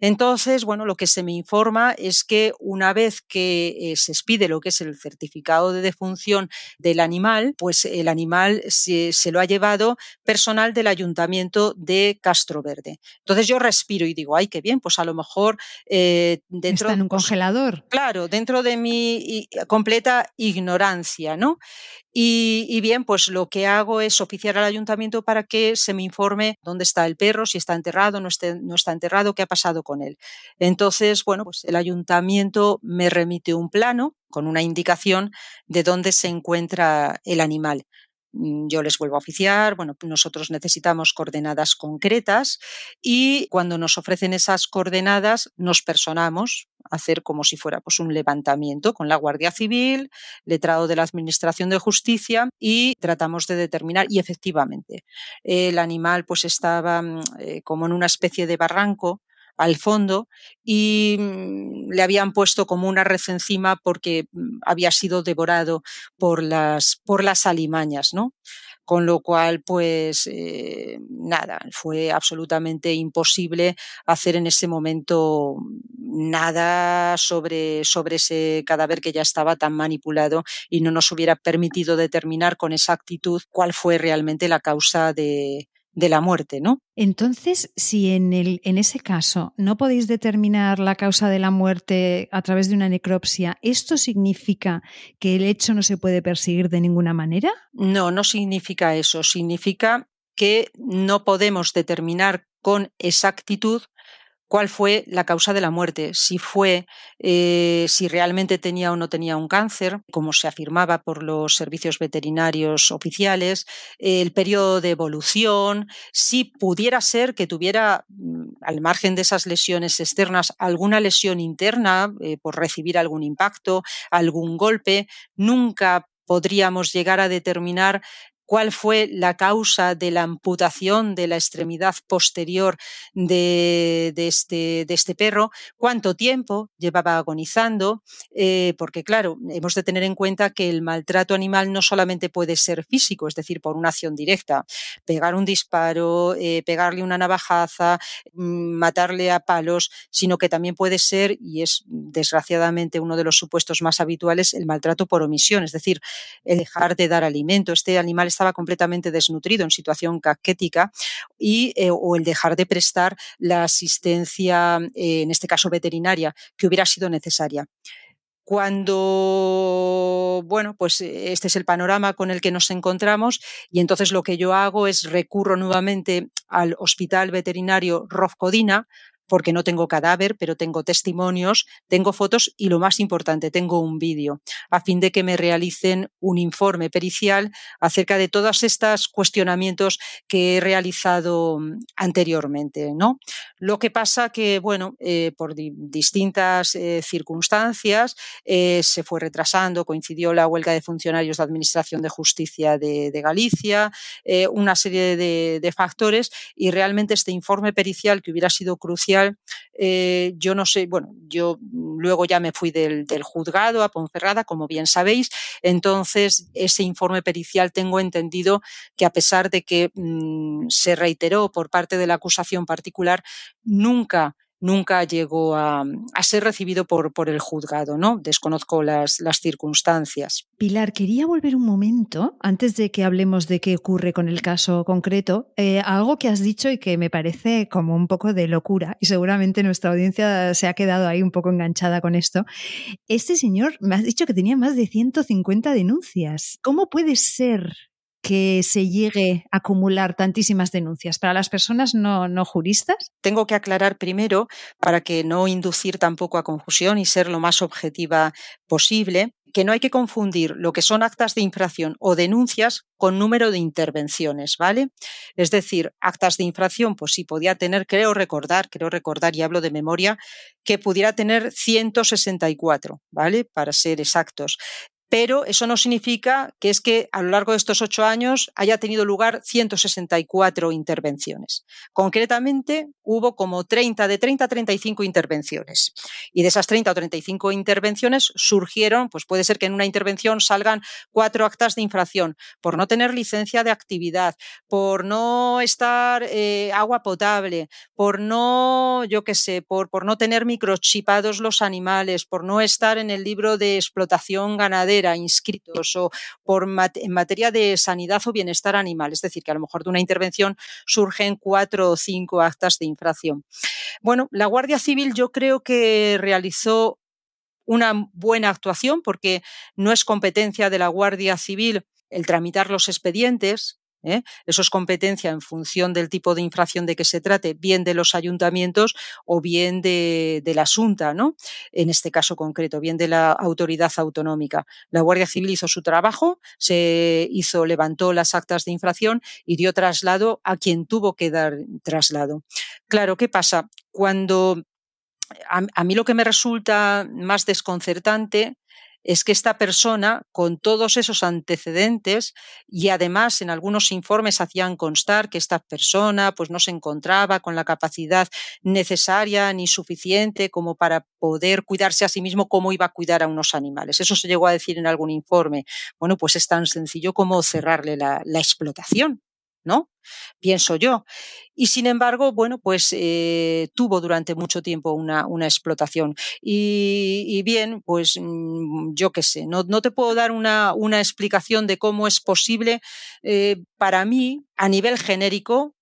Entonces, bueno, lo que se me informa es que una vez que eh, se expide lo que es el certificado de defunción del animal, pues el animal se, lo ha llevado personal del ayuntamiento de Castro Verde. Entonces yo respiro y digo, ay, qué bien, pues a lo mejor eh, dentro... Está en un pues congelador. Claro, dentro de mi completa ignorancia, ¿no? Y, bien, pues lo que hago es oficiar al ayuntamiento para que se me informe dónde está el perro, si está enterrado, no, no está enterrado, qué ha pasado con él. Entonces, bueno, pues el ayuntamiento me remite un plano con una indicación de dónde se encuentra el animal. Mm, yo les vuelvo a oficiar, bueno, nosotros necesitamos coordenadas concretas y cuando nos ofrecen esas coordenadas nos personamos hacer como si fuera pues, un levantamiento con la Guardia Civil, letrado de la Administración de Justicia y tratamos de determinar y efectivamente el animal pues estaba mm, eh, como en una especie de barranco al fondo y mm, le habían puesto como una red encima porque mm, había sido devorado por las, por las alimañas, ¿no? Con lo cual, pues eh, nada, fue absolutamente imposible hacer en ese momento nada sobre, sobre ese cadáver que ya estaba tan manipulado y no nos hubiera permitido determinar con exactitud cuál fue realmente la causa de, de la muerte, ¿no? Entonces, si en, el, en ese caso no podéis determinar la causa de la muerte a través de una necropsia, ¿esto significa que el hecho no se puede perseguir de ninguna manera? No, no significa eso. Significa que no podemos determinar con exactitud cuál fue la causa de la muerte, si fue, eh, si realmente tenía o no tenía un cáncer, como se afirmaba por los servicios veterinarios oficiales, el periodo de evolución, si pudiera ser que tuviera, mm, al margen de esas lesiones externas, alguna lesión interna eh, por recibir algún impacto, algún golpe, nunca podríamos llegar a determinar cuál fue la causa de la amputación de la extremidad posterior de, este, este, perro, cuánto tiempo llevaba agonizando, eh, porque claro, hemos de tener en cuenta que el maltrato animal no solamente puede ser físico, es decir, por una acción directa, pegar un disparo, eh, pegarle una navajaza, mm, matarle a palos, sino que también puede ser, y es desgraciadamente uno de los supuestos más habituales, el maltrato por omisión, es decir, el dejar de dar alimento. Este animal estaba completamente desnutrido en situación caquética y, eh, o el dejar de prestar la asistencia, eh, en este caso veterinaria, que hubiera sido necesaria. Cuando, bueno, pues este es el panorama con el que nos encontramos y entonces lo que yo hago es recurro nuevamente al Hospital Veterinario Rofcodina, porque no tengo cadáver, pero tengo testimonios, tengo fotos y lo más importante, tengo un vídeo, a fin de que me realicen un informe pericial acerca de todos estos cuestionamientos que he realizado mm, anteriormente. ¿no? Lo que pasa que, bueno, eh, por distintas eh, circunstancias eh, se fue retrasando, coincidió la huelga de funcionarios de Administración de Justicia de, Galicia, una serie de factores y realmente este informe pericial que hubiera sido crucial eh, yo no sé, bueno, yo luego ya me fui del, juzgado a Ponferrada, como bien sabéis, entonces ese informe pericial tengo entendido que a pesar de que mm, se reiteró por parte de la acusación particular, nunca nunca llegó a, ser recibido por, por, el juzgado, ¿no? Desconozco las, las, circunstancias. Pilar, quería volver un momento, antes de que hablemos de qué ocurre con el caso concreto, eh, algo que has dicho y que me parece como un poco de locura, y seguramente nuestra audiencia se ha quedado ahí un poco enganchada con esto. Este señor me has dicho que tenía más de 150 denuncias. ¿Cómo puede ser que se llegue a acumular tantísimas denuncias para las personas no, no juristas? Tengo que aclarar primero, para que no inducir tampoco a confusión y ser lo más objetiva posible, que no hay que confundir lo que son actas de infracción o denuncias con número de intervenciones, ¿vale? Es decir, actas de infracción, pues sí podía tener, creo recordar, creo recordar y hablo de memoria, que pudiera tener 164, ¿vale? Para ser exactos. Pero eso no significa que es que a lo largo de estos ocho años haya tenido lugar 164 intervenciones. Concretamente, hubo como 30, de 30 a 35 intervenciones. Y de esas 30 o 35 intervenciones surgieron, pues puede ser que en una intervención salgan cuatro actas de infracción por no tener licencia de actividad, por no estar eh, agua potable, por no, yo qué sé, por, por no tener microchipados los animales, por no estar en el libro de explotación ganadera inscritos o por en materia de sanidad o bienestar animal. Es decir, que a lo mejor de una intervención surgen cuatro o cinco actas de infracción. Bueno, la Guardia Civil yo creo que realizó una buena actuación porque no es competencia de la Guardia Civil el tramitar los expedientes, ¿eh? Eso es competencia en función del tipo de infracción de que se trate, bien de los ayuntamientos o bien de, la Asunta, ¿no? En este caso concreto, bien de la autoridad autonómica. La Guardia Civil hizo su trabajo, se hizo, levantó las actas de infracción y dio traslado a quien tuvo que dar traslado. Claro, ¿qué pasa? Cuando a mí lo que me resulta más desconcertante es que esta persona, con todos esos antecedentes, y además en algunos informes hacían constar que esta persona pues, no se encontraba con la capacidad necesaria ni suficiente como para poder cuidarse a sí mismo como iba a cuidar a unos animales. Eso se llegó a decir en algún informe. Bueno, pues es tan sencillo como cerrarle la, la explotación. ¿No? Pienso yo. Y sin embargo, bueno, pues eh, tuvo durante mucho tiempo una, una explotación. Y, bien, pues mm, yo qué sé, no, no, te puedo dar una, una, explicación de cómo es posible. Eh, para mí, a nivel genérico,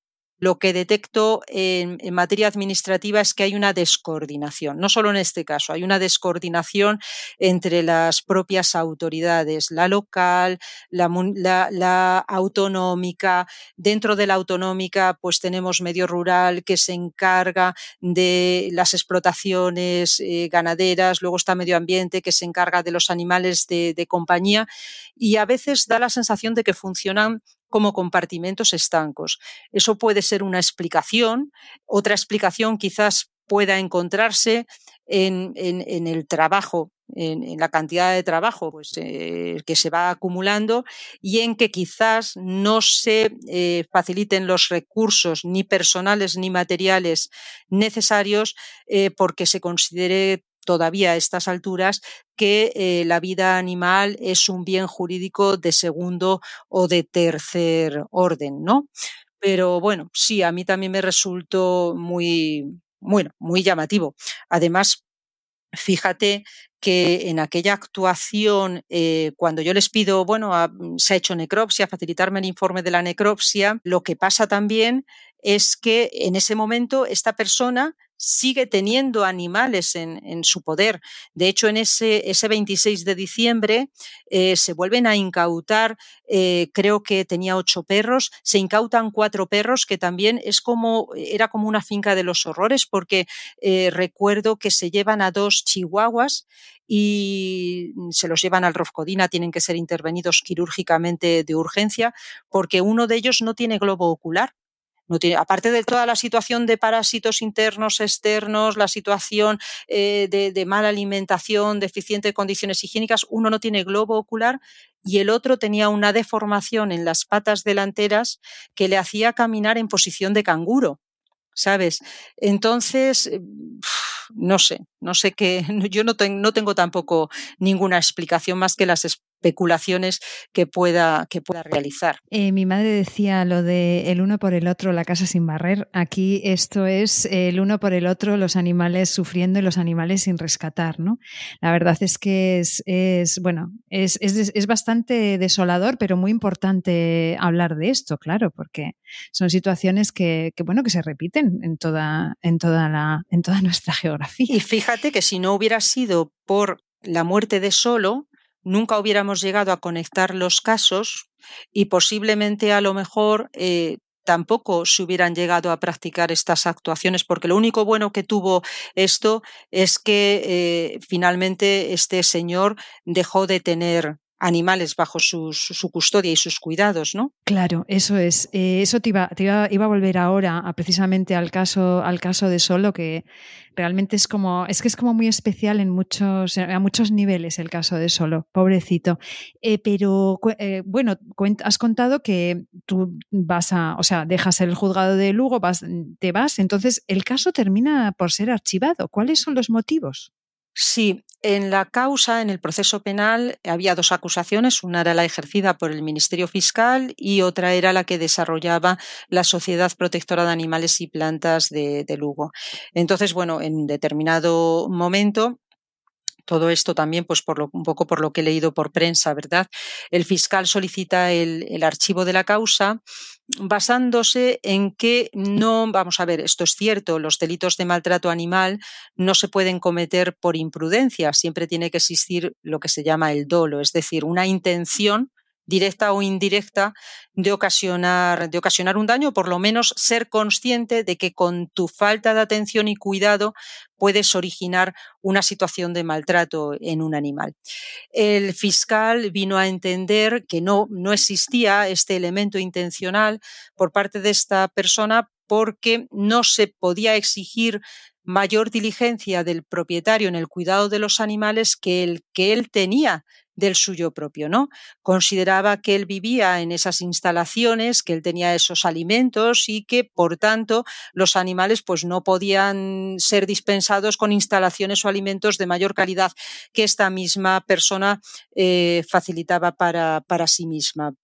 lo que detecto en, materia administrativa es que hay una descoordinación, no solo en este caso, hay una descoordinación entre las propias autoridades, la local, la, autonómica. Dentro de la autonómica, pues tenemos medio rural que se encarga de las explotaciones eh, ganaderas, luego está medio ambiente que se encarga de los animales de compañía y a veces da la sensación de que funcionan como compartimentos estancos. Eso puede ser una explicación. Otra explicación quizás pueda encontrarse en, el trabajo, en, la cantidad de trabajo pues, eh, que se va acumulando y en que quizás no se eh, faciliten los recursos ni personales ni materiales necesarios eh, porque se considere todavía a estas alturas que eh, la vida animal es un bien jurídico de segundo o de tercer orden, ¿no? Pero bueno, sí, a mí también me resultó muy, bueno, muy llamativo. Además, fíjate que en aquella actuación, eh, cuando yo les pido, bueno, se ha hecho necropsia, facilitarme el informe de la necropsia, lo que pasa también es que en ese momento esta persona sigue teniendo animales en, su poder. De hecho, en ese, ese 26 de diciembre eh, se vuelven a incautar, eh, creo que tenía ocho perros, se incautan cuatro perros, que también es como, era como una finca de los horrores, porque eh, recuerdo que se llevan a dos chihuahuas y se los llevan al Rofcodina, tienen que ser intervenidos quirúrgicamente de urgencia, porque uno de ellos no tiene globo ocular aparte de toda la situación de parásitos internos, externos, la situación eh, de, mala alimentación, deficiente de condiciones higiénicas, uno no tiene globo ocular y el otro tenía una deformación en las patas delanteras que le hacía caminar en posición de canguro. ¿Sabes? Entonces, eh, no sé, no sé qué, yo no, no tengo tampoco ninguna explicación más que las especulaciones que pueda, que pueda realizar. Eh, mi madre decía lo de el uno por el otro, la casa sin barrer. Aquí esto es el uno por el otro, los animales sufriendo y los animales sin rescatar, ¿no? La verdad es que es, es bueno, es, es, es bastante desolador, pero muy importante hablar de esto, claro, porque son situaciones que, que, bueno, que se repiten en toda, en toda la, en toda nuestra geografía. Y fíjate que si no hubiera sido por la muerte de Solo, nunca hubiéramos llegado a conectar los casos y posiblemente a lo mejor eh, tampoco se hubieran llegado a practicar estas actuaciones, porque lo único bueno que tuvo esto es que eh, finalmente este señor dejó de tener animales bajo su, custodia y sus cuidados, ¿no? Claro, eso es. Eh, eso te, iba, iba, a volver ahora a, precisamente al caso, al caso de Solo, que realmente es como, es que es como muy especial en muchos, a muchos niveles el caso de Solo, pobrecito. Eh, pero eh, bueno, has contado que tú vas a, o sea, dejas el juzgado de Lugo, vas, te vas, entonces el caso termina por ser archivado. ¿Cuáles son los motivos? Sí, en la causa, en el proceso penal, había dos acusaciones. Una era la ejercida por el Ministerio Fiscal y otra era la que desarrollaba la Sociedad Protectora de Animales y Plantas de, Lugo. Entonces, bueno, en determinado momento todo esto también, pues por lo, un poco por lo que he leído por prensa, ¿verdad? El fiscal solicita el, archivo de la causa basándose en que no, vamos a ver, esto es cierto, los delitos de maltrato animal no se pueden cometer por imprudencia, siempre tiene que existir lo que se llama el dolo, es decir, una intención directa o indirecta de ocasionar, de ocasionar un daño, por lo menos ser consciente de que con tu falta de atención y cuidado puedes originar una situación de maltrato en un animal. El fiscal vino a entender que no, no existía este elemento intencional por parte de esta persona porque no se podía exigir mayor diligencia del propietario en el cuidado de los animales que el que él tenía del suyo propio, ¿no? Consideraba que él vivía en esas instalaciones, que él tenía esos alimentos y que, por tanto, los animales pues no podían ser dispensados con instalaciones o alimentos de mayor calidad que esta misma persona eh, facilitaba para, para, sí misma.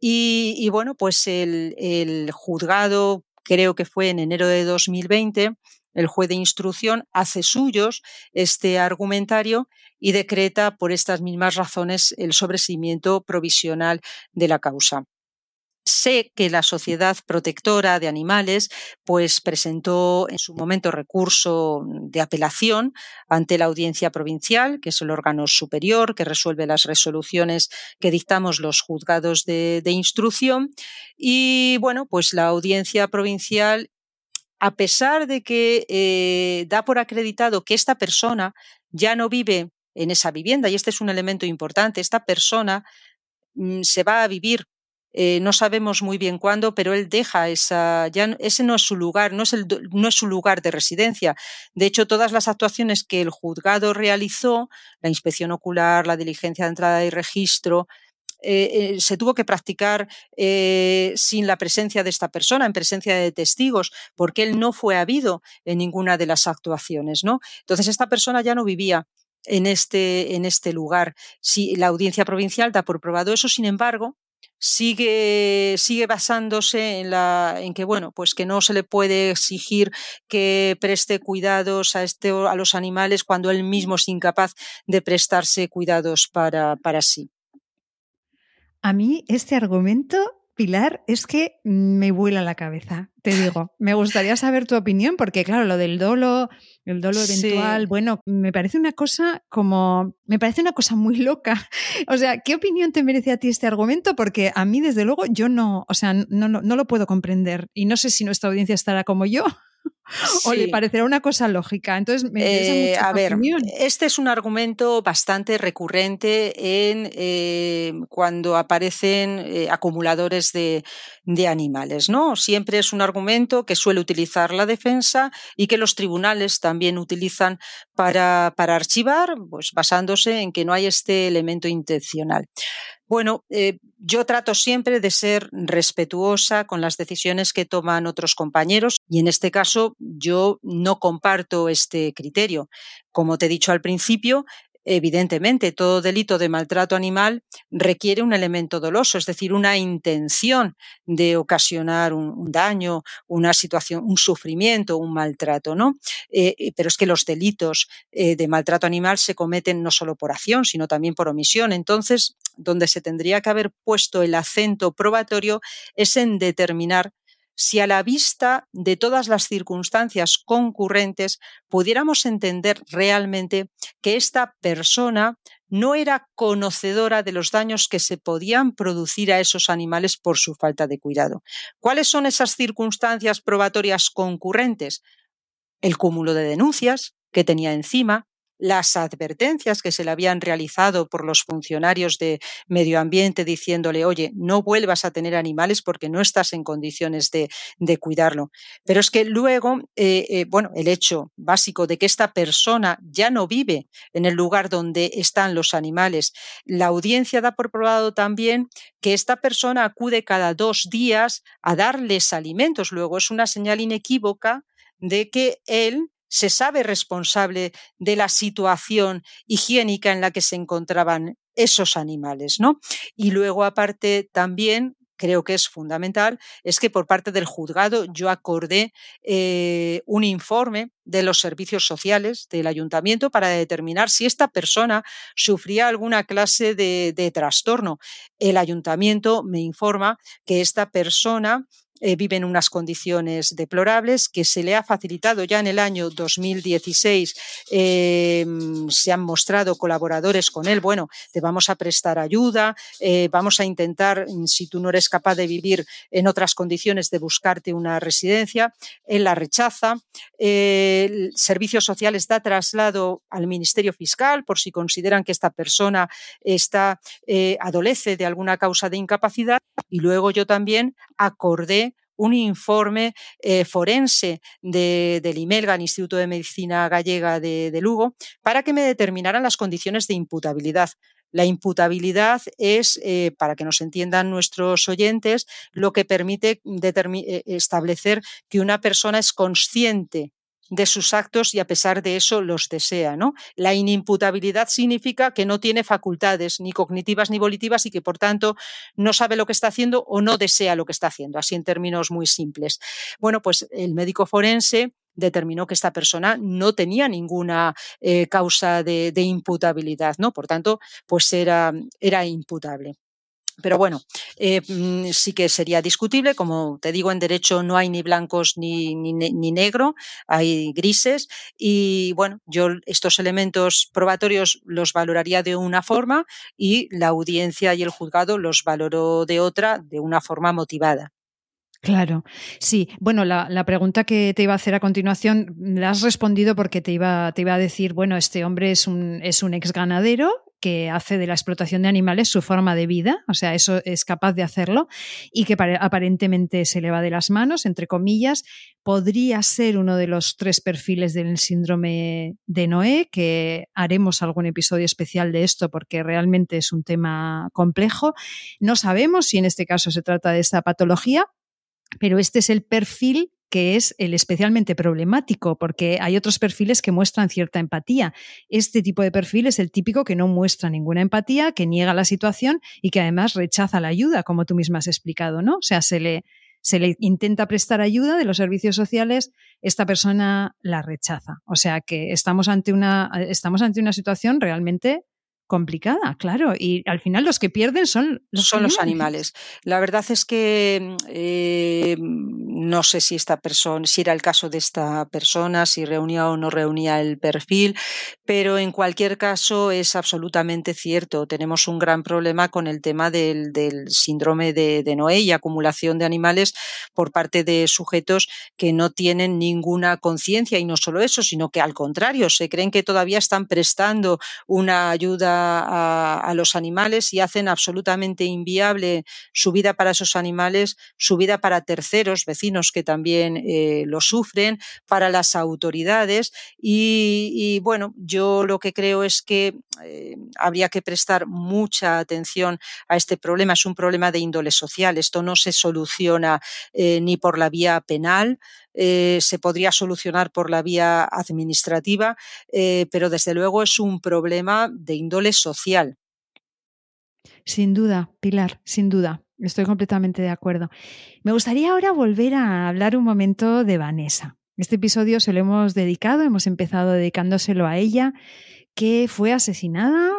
Y, bueno, pues el, el juzgado, creo que fue en enero de 2020, el juez de instrucción hace suyos este argumentario y decreta por estas mismas razones el sobreseimiento provisional de la causa. Sé que la Sociedad Protectora de Animales pues presentó en su momento recurso de apelación ante la Audiencia Provincial, que es el órgano superior que resuelve las resoluciones que dictamos los juzgados de, de instrucción. Y bueno, pues la Audiencia Provincial a pesar de que eh, da por acreditado que esta persona ya no vive en esa vivienda, y este es un elemento importante, esta persona mm, se va a vivir eh, no sabemos muy bien cuándo, pero él deja esa, ya ese no es su lugar, no es, el, no es su lugar de residencia. De hecho, todas las actuaciones que el juzgado realizó, la inspección ocular, la diligencia de entrada y registro, eh, eh, se tuvo que practicar eh, sin la presencia de esta persona, en presencia de testigos, porque él no fue habido en ninguna de las actuaciones, ¿no? Entonces esta persona ya no vivía en este, en este lugar. Si la audiencia provincial da por probado eso, sin embargo, sigue, sigue basándose en, en que, bueno, pues que no se le puede exigir que preste cuidados a, este, a los animales cuando él mismo es incapaz de prestarse cuidados para, para sí. A mí este argumento, Pilar, es que me vuela la cabeza, te digo. Me gustaría saber tu opinión porque, claro, lo del dolo, el dolo eventual, bueno, me parece una cosa como, me parece una cosa muy loca. O sea, ¿qué opinión te merece a ti este argumento? Porque a mí, desde luego, yo no, o sea, no, no, no lo puedo comprender y no sé si nuestra audiencia estará como yo. O le parecerá una cosa lógica. Entonces, me eh, a ver, este es un argumento bastante recurrente en eh, cuando aparecen eh, acumuladores de, de, animales, ¿no? Siempre es un argumento que suele utilizar la defensa y que los tribunales también utilizan para, para archivar, pues basándose en que no hay este elemento intencional. Bueno, eh, yo trato siempre de ser respetuosa con las decisiones que toman otros compañeros y en este caso yo no comparto este criterio. Como te he dicho al principio, Evidentemente, todo delito de maltrato animal requiere un elemento doloso, es decir, una intención de ocasionar un, daño, una situación, un sufrimiento, un maltrato, ¿no? Eh, pero es que los delitos eh, de maltrato animal se cometen no solo por acción, sino también por omisión. Entonces, donde se tendría que haber puesto el acento probatorio es en determinar si a la vista de todas las circunstancias concurrentes pudiéramos entender realmente que esta persona no era conocedora de los daños que se podían producir a esos animales por su falta de cuidado. ¿Cuáles son esas circunstancias probatorias concurrentes? El cúmulo de denuncias que tenía encima, las advertencias que se le habían realizado por los funcionarios de medio ambiente diciéndole, oye, no vuelvas a tener animales porque no estás en condiciones de, cuidarlo. Pero es que luego, eh, eh, bueno, el hecho básico de que esta persona ya no vive en el lugar donde están los animales, la audiencia da por probado también que esta persona acude cada dos días a darles alimentos. Luego es una señal inequívoca de que él se sabe responsable de la situación higiénica en la que se encontraban esos animales, ¿no? Y luego, aparte, también creo que es fundamental, es que por parte del juzgado yo acordé eh, un informe de los servicios sociales del ayuntamiento para determinar si esta persona sufría alguna clase de trastorno. El ayuntamiento me informa que esta persona eh, vive en unas condiciones deplorables, que se le ha facilitado ya en el año 2016, eh, se han mostrado colaboradores con él, bueno, te vamos a prestar ayuda, eh, vamos a intentar, si tú no eres capaz de vivir en otras condiciones, de buscarte una residencia, él la rechaza, el Servicio Sociales da traslado al Ministerio Fiscal por si consideran que esta persona está, adolece de alguna causa de incapacidad y luego yo también acordé un informe eh, forense del IMELGA, el Instituto de Medicina Gallega de, Lugo, para que me determinaran las condiciones de imputabilidad. La imputabilidad es, eh, para que nos entiendan nuestros oyentes, lo que permite eh, establecer que una persona es consciente de sus actos y a pesar de eso los desea. ¿no? La inimputabilidad significa que no tiene facultades ni cognitivas ni volitivas y que por tanto no sabe lo que está haciendo o no desea lo que está haciendo, así en términos muy simples. Bueno, pues el médico forense determinó que esta persona no tenía ninguna eh, causa de, imputabilidad, ¿no? Por tanto, pues era, era imputable. Pero bueno, eh, mm, sí que sería discutible. Como te digo, en derecho no hay ni blancos ni, ni, ni, negro, hay grises. Y bueno, yo estos elementos probatorios los valoraría de una forma y la audiencia y el juzgado los valoró de otra, de una forma motivada. Claro, sí. Bueno, la, la, pregunta que te iba a hacer a continuación la has respondido porque te iba, te iba a decir, bueno, este hombre es un, es un ex ganadero que hace de la explotación de animales su forma de vida, o sea, eso es capaz de hacerlo y que aparentemente se le va de las manos, entre comillas, podría ser uno de los tres perfiles del síndrome de Noé, que haremos algún episodio especial de esto porque realmente es un tema complejo. No sabemos si en este caso se trata de esta patología, pero este es el perfil que es el especialmente problemático, porque hay otros perfiles que muestran cierta empatía. Este tipo de perfil es el típico que no muestra ninguna empatía, que niega la situación y que además rechaza la ayuda, como tú misma has explicado, ¿no? O sea, se le, se le intenta prestar ayuda de los servicios sociales, esta persona la rechaza. O sea que estamos ante una, estamos ante una situación realmente complicada, claro. Y al final los que pierden son los, son animales. los animales. La verdad es que eh, no sé si esta persona, si era el caso de esta persona, si reunía o no reunía el perfil, pero en cualquier caso es absolutamente cierto. Tenemos un gran problema con el tema del, del síndrome de, de Noé y acumulación de animales por parte de sujetos que no tienen ninguna conciencia y no solo eso, sino que al contrario, se creen que todavía están prestando una ayuda a, los animales y hacen absolutamente inviable su vida para esos animales, su vida para terceros, vecinos que también eh, lo sufren, para las autoridades. Y, bueno, yo lo que creo es que eh, habría que prestar mucha atención a este problema. Es un problema de índole social. Esto no se soluciona eh, ni por la vía penal, eh, se podría solucionar por la vía administrativa, eh, pero desde luego es un problema de índole social. Sin duda, Pilar, sin duda. Estoy completamente de acuerdo. Me gustaría ahora volver a hablar un momento de Vanessa. Este episodio se lo hemos dedicado, hemos empezado dedicándoselo a ella, que fue asesinada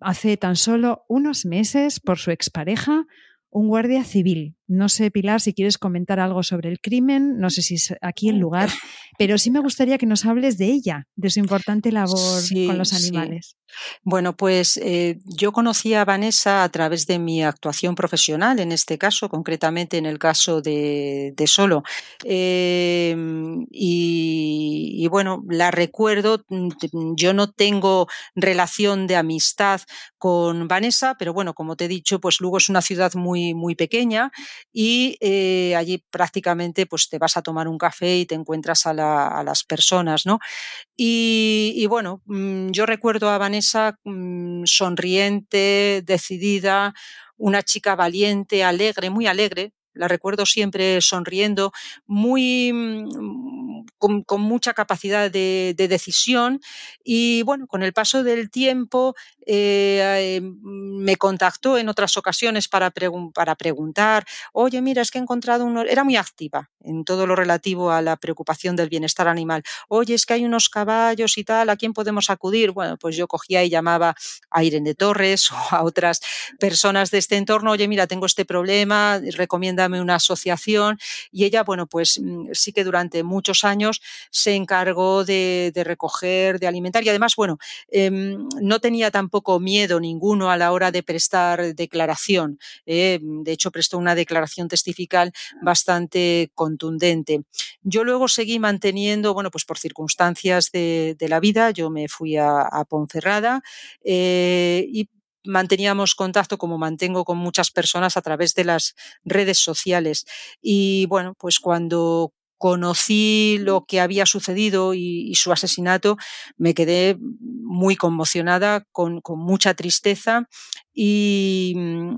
hace tan solo unos meses por su expareja, un guardia civil, No sé, Pilar, si quieres comentar algo sobre el crimen, no sé si es aquí el lugar, pero sí me gustaría que nos hables de ella, de su importante labor con los animales. Bueno, pues eh, yo conocí a Vanessa a través de mi actuación profesional, en este caso, concretamente en el caso de, Solo. Em, y, bueno, la recuerdo, mm, yo no tengo relación de amistad con Vanessa, pero bueno, como te he dicho, pues Lugo es una ciudad muy, muy pequeña y eh, allí prácticamente pues te vas a tomar un café y te encuentras a, las personas, ¿no? y bueno, mm, yo recuerdo a Vanessa Mm, sonriente, decidida, una chica valiente, alegre, muy alegre, la recuerdo siempre sonriendo, muy mm, con, mucha capacidad de, decisión y bueno, con el paso del tiempo eh, me contactó en otras ocasiones para, para preguntar, oye, mira, es que he encontrado uno, era muy activa en todo lo relativo a la preocupación del bienestar animal, oye, es que hay unos caballos y tal, ¿a quién podemos acudir? Bueno, pues yo cogía y llamaba a Irene Torres o a otras personas de este entorno, oye, mira, tengo este problema, recomiéndame una asociación y ella, bueno, pues mm, sí que durante muchos años se encargó de, recoger, de alimentar. Y además, bueno, em, no tenía tan poco miedo ninguno a la hora de prestar declaración. Eh, de hecho, prestó una declaración testifical bastante contundente. Yo luego seguí manteniendo, bueno, pues por circunstancias de, la vida, yo me fui a, Ponferrada eh, y manteníamos contacto como mantengo con muchas personas a través de las redes sociales. Y bueno, pues cuando conocí lo que había sucedido y, su asesinato, me quedé muy conmocionada, con, mucha tristeza y,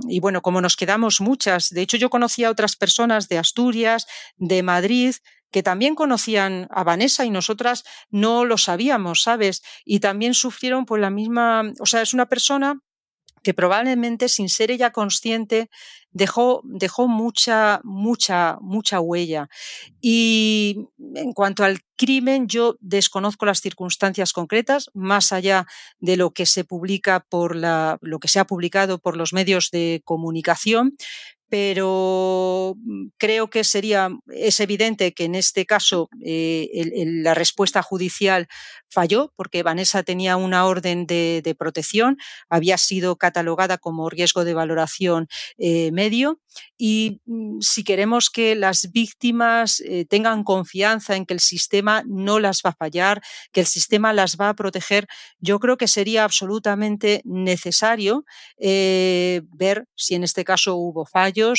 y, bueno, como nos quedamos muchas, de hecho yo conocí a otras personas de Asturias, de Madrid, que también conocían a Vanessa y nosotras no lo sabíamos, ¿sabes? Y también sufrieron pues la misma, o sea, es una persona que probablemente sin ser ella consciente dejó, dejó mucha, mucha, mucha huella. Y en cuanto al crimen, yo desconozco las circunstancias concretas, más allá de lo que se publica por la, lo que se ha publicado por los medios de comunicación, pero mm, creo que sería, es evidente que en este caso eh, la respuesta judicial falló porque Vanessa tenía una orden de, protección, había sido catalogada como riesgo de valoración eh, medio y mm, si queremos que las víctimas eh, tengan confianza en que el sistema no las va a fallar, que el sistema las va a proteger, yo creo que sería absolutamente necesario ver si en este caso hubo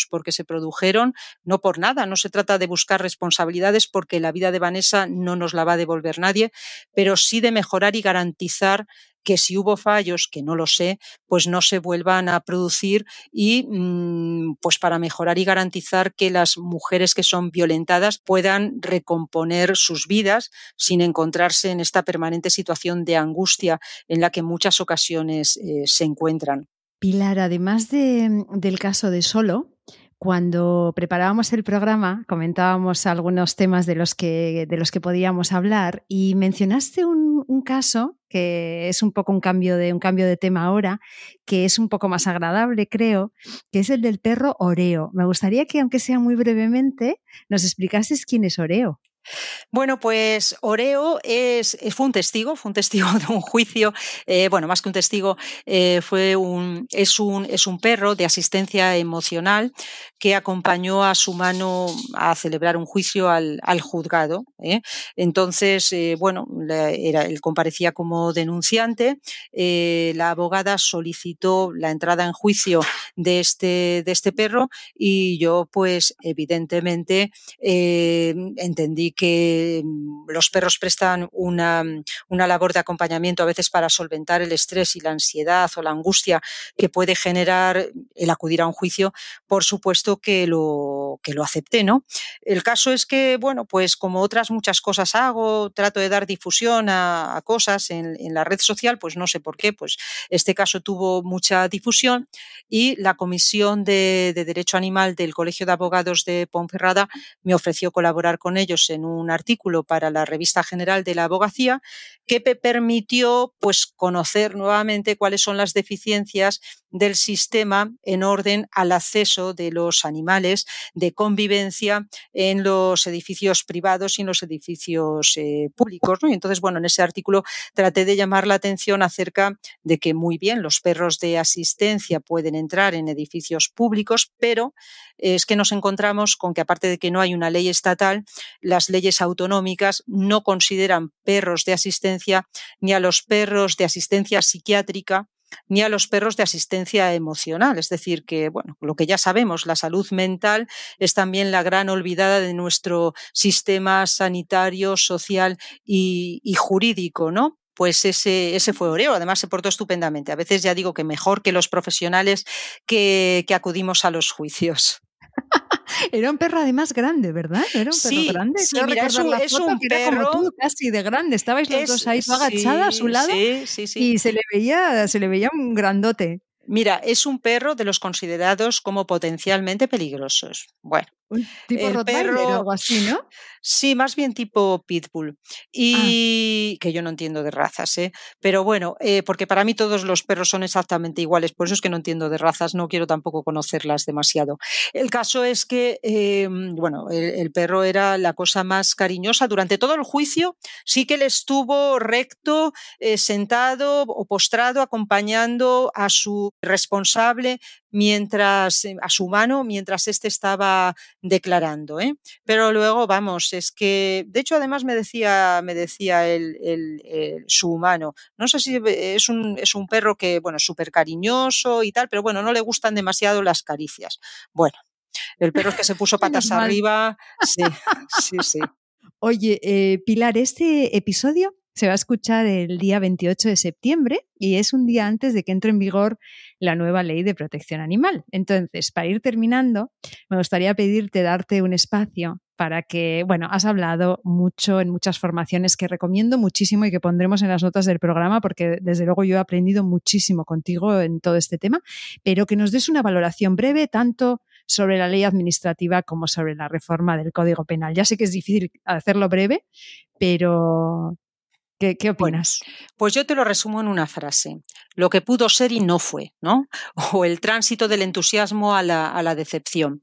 porque se produjeron, no por nada, no se trata de buscar responsabilidades porque la vida de Vanessa no nos la va a devolver nadie, pero sí de mejorar y garantizar que si hubo fallos, que no lo sé, pues no se vuelvan a producir y mm, pues para mejorar y garantizar que las mujeres que son violentadas puedan recomponer sus vidas sin encontrarse en esta permanente situación de angustia en la que en muchas ocasiones eh, se encuentran. Pilar, además del caso de Solo, cuando preparábamos el programa comentábamos algunos temas de los que, de los que podíamos hablar y mencionaste un, caso que es un poco un cambio, de, un cambio de tema ahora, que es un poco más agradable, creo, que es el del perro Oreo. Me gustaría que, aunque sea muy brevemente, nos explicases quién es Oreo. Bueno, pues Oreo es, fue un testigo, fue un testigo de un juicio, eh, bueno, más que un testigo, eh, fue un, es, un, es un perro de asistencia emocional que acompañó a su mano a celebrar un juicio al, juzgado. ¿eh? Entonces, bueno, era, él comparecía como denunciante, la abogada solicitó la entrada en juicio de este, de este perro y yo, pues, evidentemente, entendí que mm, los perros prestan una, mm, una, labor de acompañamiento a veces para solventar el estrés y la ansiedad o la angustia que puede generar el acudir a un juicio, por supuesto que lo, que lo acepté, ¿no? El caso es que, bueno, pues como otras muchas cosas hago, trato de dar difusión a, cosas en, la red social, pues no sé por qué, pues este caso tuvo mucha difusión y la Comisión de, de Derecho Animal del Colegio de Abogados de Ponferrada me ofreció colaborar con ellos en un artículo para la Revista General de la Abogacía que permitió pues, conocer nuevamente cuáles son las deficiencias del sistema en orden al acceso de los animales de convivencia en los edificios privados y en los edificios eh, públicos. Y entonces, bueno, en ese artículo traté de llamar la atención acerca de que muy bien los perros de asistencia pueden entrar en edificios públicos, pero es que nos encontramos con que aparte de que no hay una ley estatal, las leyes autonómicas no consideran perros de asistencia ni a los perros de asistencia psiquiátrica ni a los perros de asistencia emocional. Es decir, que, bueno, lo que ya sabemos, la salud mental es también la gran olvidada de nuestro sistema sanitario, social y, jurídico, ¿no? pues ese, fue Oreo. Además, se portó estupendamente. A veces ya digo que mejor que los profesionales que acudimos a los juicios. Era un perro además grande, ¿verdad? Era un perro grande. Sí, mira, es un, es un perro tú, casi de grande. Estabais los dos ahí agachada a su lado y se le veía, se le veía un grandote. Mira, es un perro de los considerados como potencialmente peligrosos. Bueno, un tipo el perro, o algo así, ¿no? Sí, más bien tipo pitbull. Ah. Y que yo no entiendo de razas, ¿eh? Pero bueno, eh, porque para mí todos los perros son exactamente iguales, por eso es que no entiendo de razas, no quiero tampoco conocerlas demasiado. El caso es que, eh, bueno, el, perro era la cosa más cariñosa. Durante todo el juicio sí que él estuvo recto, eh, sentado o postrado, acompañando a su responsable mientras eh, a su mano mientras éste estaba declarando. ¿eh? Pero luego, vamos, es que, de hecho, además me decía, me decía el, su humano, no sé si es un, es un perro que, bueno, súper cariñoso y tal, pero bueno, no le gustan demasiado las caricias. Bueno, el perro es que se puso patas arriba. Sí, sí, sí. Oye, eh, Pilar, este episodio se va a escuchar el día 28 de septiembre y es un día antes de que entre en vigor la nueva ley de protección animal. Entonces, para ir terminando, me gustaría pedirte darte un espacio para que, bueno, has hablado mucho en muchas formaciones que recomiendo muchísimo y que pondremos en las notas del programa porque desde luego yo he aprendido muchísimo contigo en todo este tema, pero que nos des una valoración breve tanto sobre la ley administrativa como sobre la reforma del Código Penal. Ya sé que es difícil hacerlo breve, pero ¿Qué, opinas? pues yo te lo resumo en una frase. Lo que pudo ser y no fue, ¿no? O el tránsito del entusiasmo a la, decepción.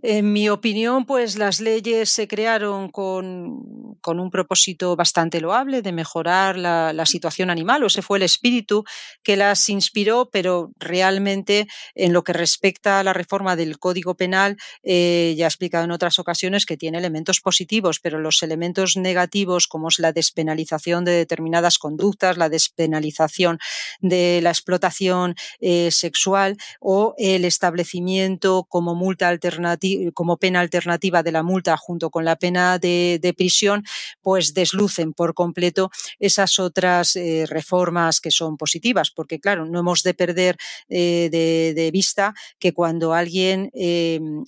En mi opinión, pues las leyes se crearon con, un propósito bastante loable de mejorar la, situación animal, o ese fue el espíritu que las inspiró, pero realmente en lo que respecta a la reforma del Código Penal, eh, ya he explicado en otras ocasiones que tiene elementos positivos, pero los elementos negativos, como es la despenalización de determinadas conductas, la despenalización de la explotación eh, sexual o el establecimiento como multa alternativa, como pena alternativa de la multa junto con la pena de, prisión, pues deslucen por completo esas otras eh, reformas que son positivas, porque claro, no hemos de perder eh, de, vista que cuando alguien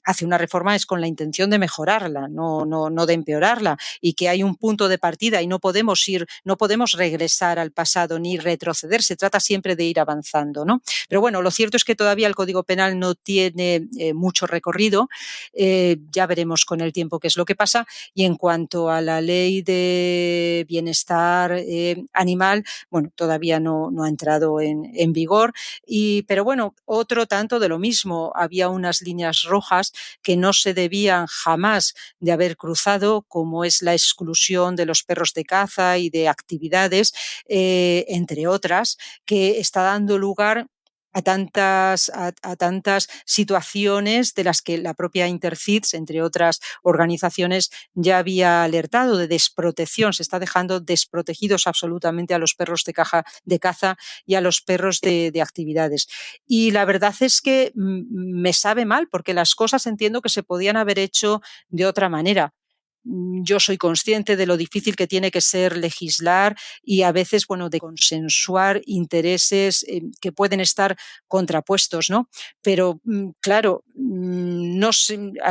hace una reforma es con la intención de mejorarla, no, no, no de empeorarla, y que hay un punto de partida y no podemos ir no podemos regresar al pasado ni retroceder, se trata siempre de ir avanzando, ¿no? Pero bueno, lo cierto es que todavía el Código Penal no tiene eh, mucho recorrido, eh, ya veremos con el tiempo qué es lo que pasa, y en cuanto a la ley de bienestar eh, animal, bueno, todavía no, ha entrado en, en vigor, y, pero bueno, otro tanto de lo mismo, había unas líneas rojas que no se debían jamás de haber cruzado, como es la exclusión de los perros de caza y de actividades, eh, entre otras, que está dando lugar a tantas, a, tantas situaciones de las que la propia Intercids, entre otras organizaciones, ya había alertado de desprotección. Se está dejando desprotegidos absolutamente a los perros de, caja, de caza y a los perros de, de actividades. Y la verdad es que mm, me sabe mal porque las cosas entiendo que se podían haber hecho de otra manera. Mm, yo soy consciente de lo difícil que tiene que ser legislar y a veces, bueno, de consensuar intereses eh, que pueden estar contrapuestos, ¿no? Pero, mm, claro, mm, no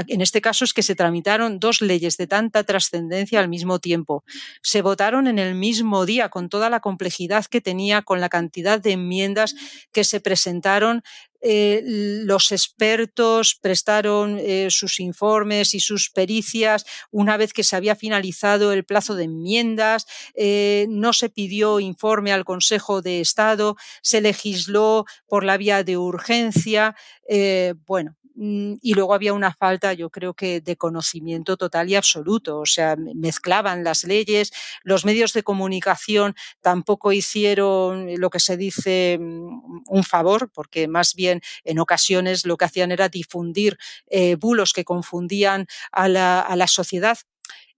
en este caso es que se tramitaron dos leyes de tanta trascendencia al mismo tiempo. Se votaron en el mismo día con toda la complejidad que tenía, con la cantidad de enmiendas que se presentaron eh, los expertos prestaron eh, sus informes y sus pericias una vez que se había finalizado el plazo de enmiendas, eh, no se pidió informe al Consejo de Estado, se legisló por la vía de urgencia. bueno, y luego había una falta, yo creo que, de conocimiento total y absoluto. O sea, mezclaban las leyes, los medios de comunicación tampoco hicieron lo que se dice mm, un favor, porque más bien en ocasiones lo que hacían era difundir eh, bulos que confundían a la, a la sociedad.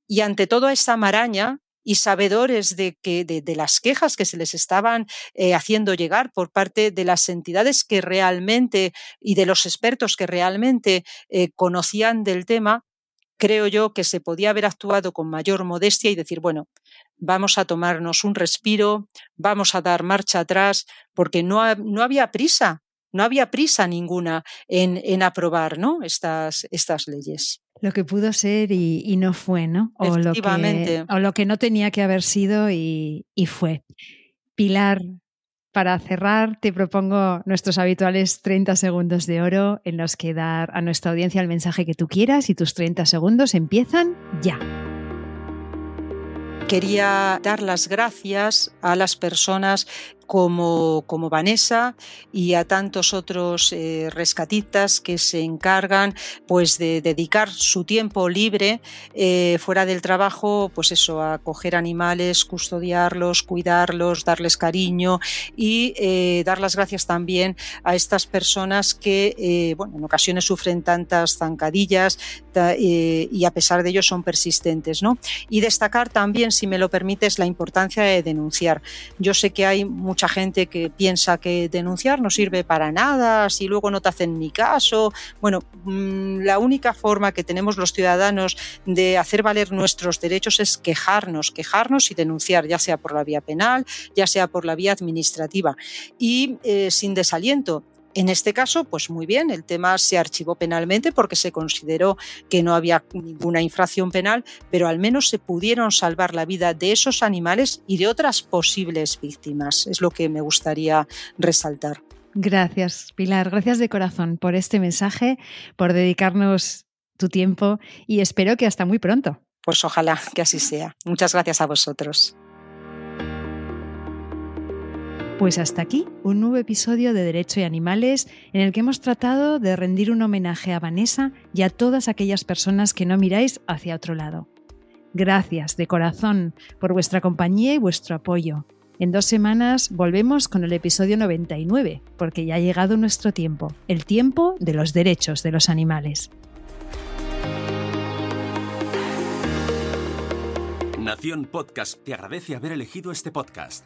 Y ante toda esa maraña, y sabedores de, que, de, las quejas que se les estaban eh, haciendo llegar por parte de las entidades que realmente y de los expertos que realmente eh, conocían del tema, creo yo que se podía haber actuado con mayor modestia y decir, bueno, vamos a tomarnos un respiro, vamos a dar marcha atrás, porque no, no había prisa, no había prisa ninguna en, en aprobar ¿no? estas, estas leyes lo que pudo ser y, no fue, ¿no? O lo, que, o lo que no tenía que haber sido y, y fue. Pilar, para cerrar, te propongo nuestros habituales 30 segundos de oro en los que dar a nuestra audiencia el mensaje que tú quieras y tus 30 segundos empiezan ya. Quería dar las gracias a las personas como, como Vanessa y a tantos otros eh, rescatistas que se encargan pues de dedicar su tiempo libre eh, fuera del trabajo pues eso a coger animales custodiarlos cuidarlos darles cariño y eh, dar las gracias también a estas personas que bueno en ocasiones sufren tantas zancadillas y a pesar de ello son persistentes ¿no? y destacar también si me lo permites la importancia de denunciar yo sé que hay mucha gente que piensa que denunciar no sirve para nada, si luego no te hacen ni caso. Bueno, mm, la única forma que tenemos los ciudadanos de hacer valer nuestros derechos es quejarnos, quejarnos y denunciar, ya sea por la vía penal, ya sea por la vía administrativa. Y eh, sin desaliento, en este caso, pues muy bien, el tema se archivó penalmente porque se consideró que no había ninguna infracción penal, pero al menos se pudieron salvar la vida de esos animales y de otras posibles víctimas. Es lo que me gustaría resaltar. Gracias, Pilar. Gracias de corazón por este mensaje, por dedicarnos tu tiempo y espero que hasta muy pronto. Pues ojalá que así sea. Muchas gracias a vosotros. Pues hasta aquí un nuevo episodio de Derecho y Animales en el que hemos tratado de rendir un homenaje a Vanessa y a todas aquellas personas que no miráis hacia otro lado. Gracias de corazón por vuestra compañía y vuestro apoyo. En dos semanas volvemos con el episodio 99, porque ya ha llegado nuestro tiempo, el tiempo de los derechos de los animales. Nación Podcast te agradece haber elegido este podcast.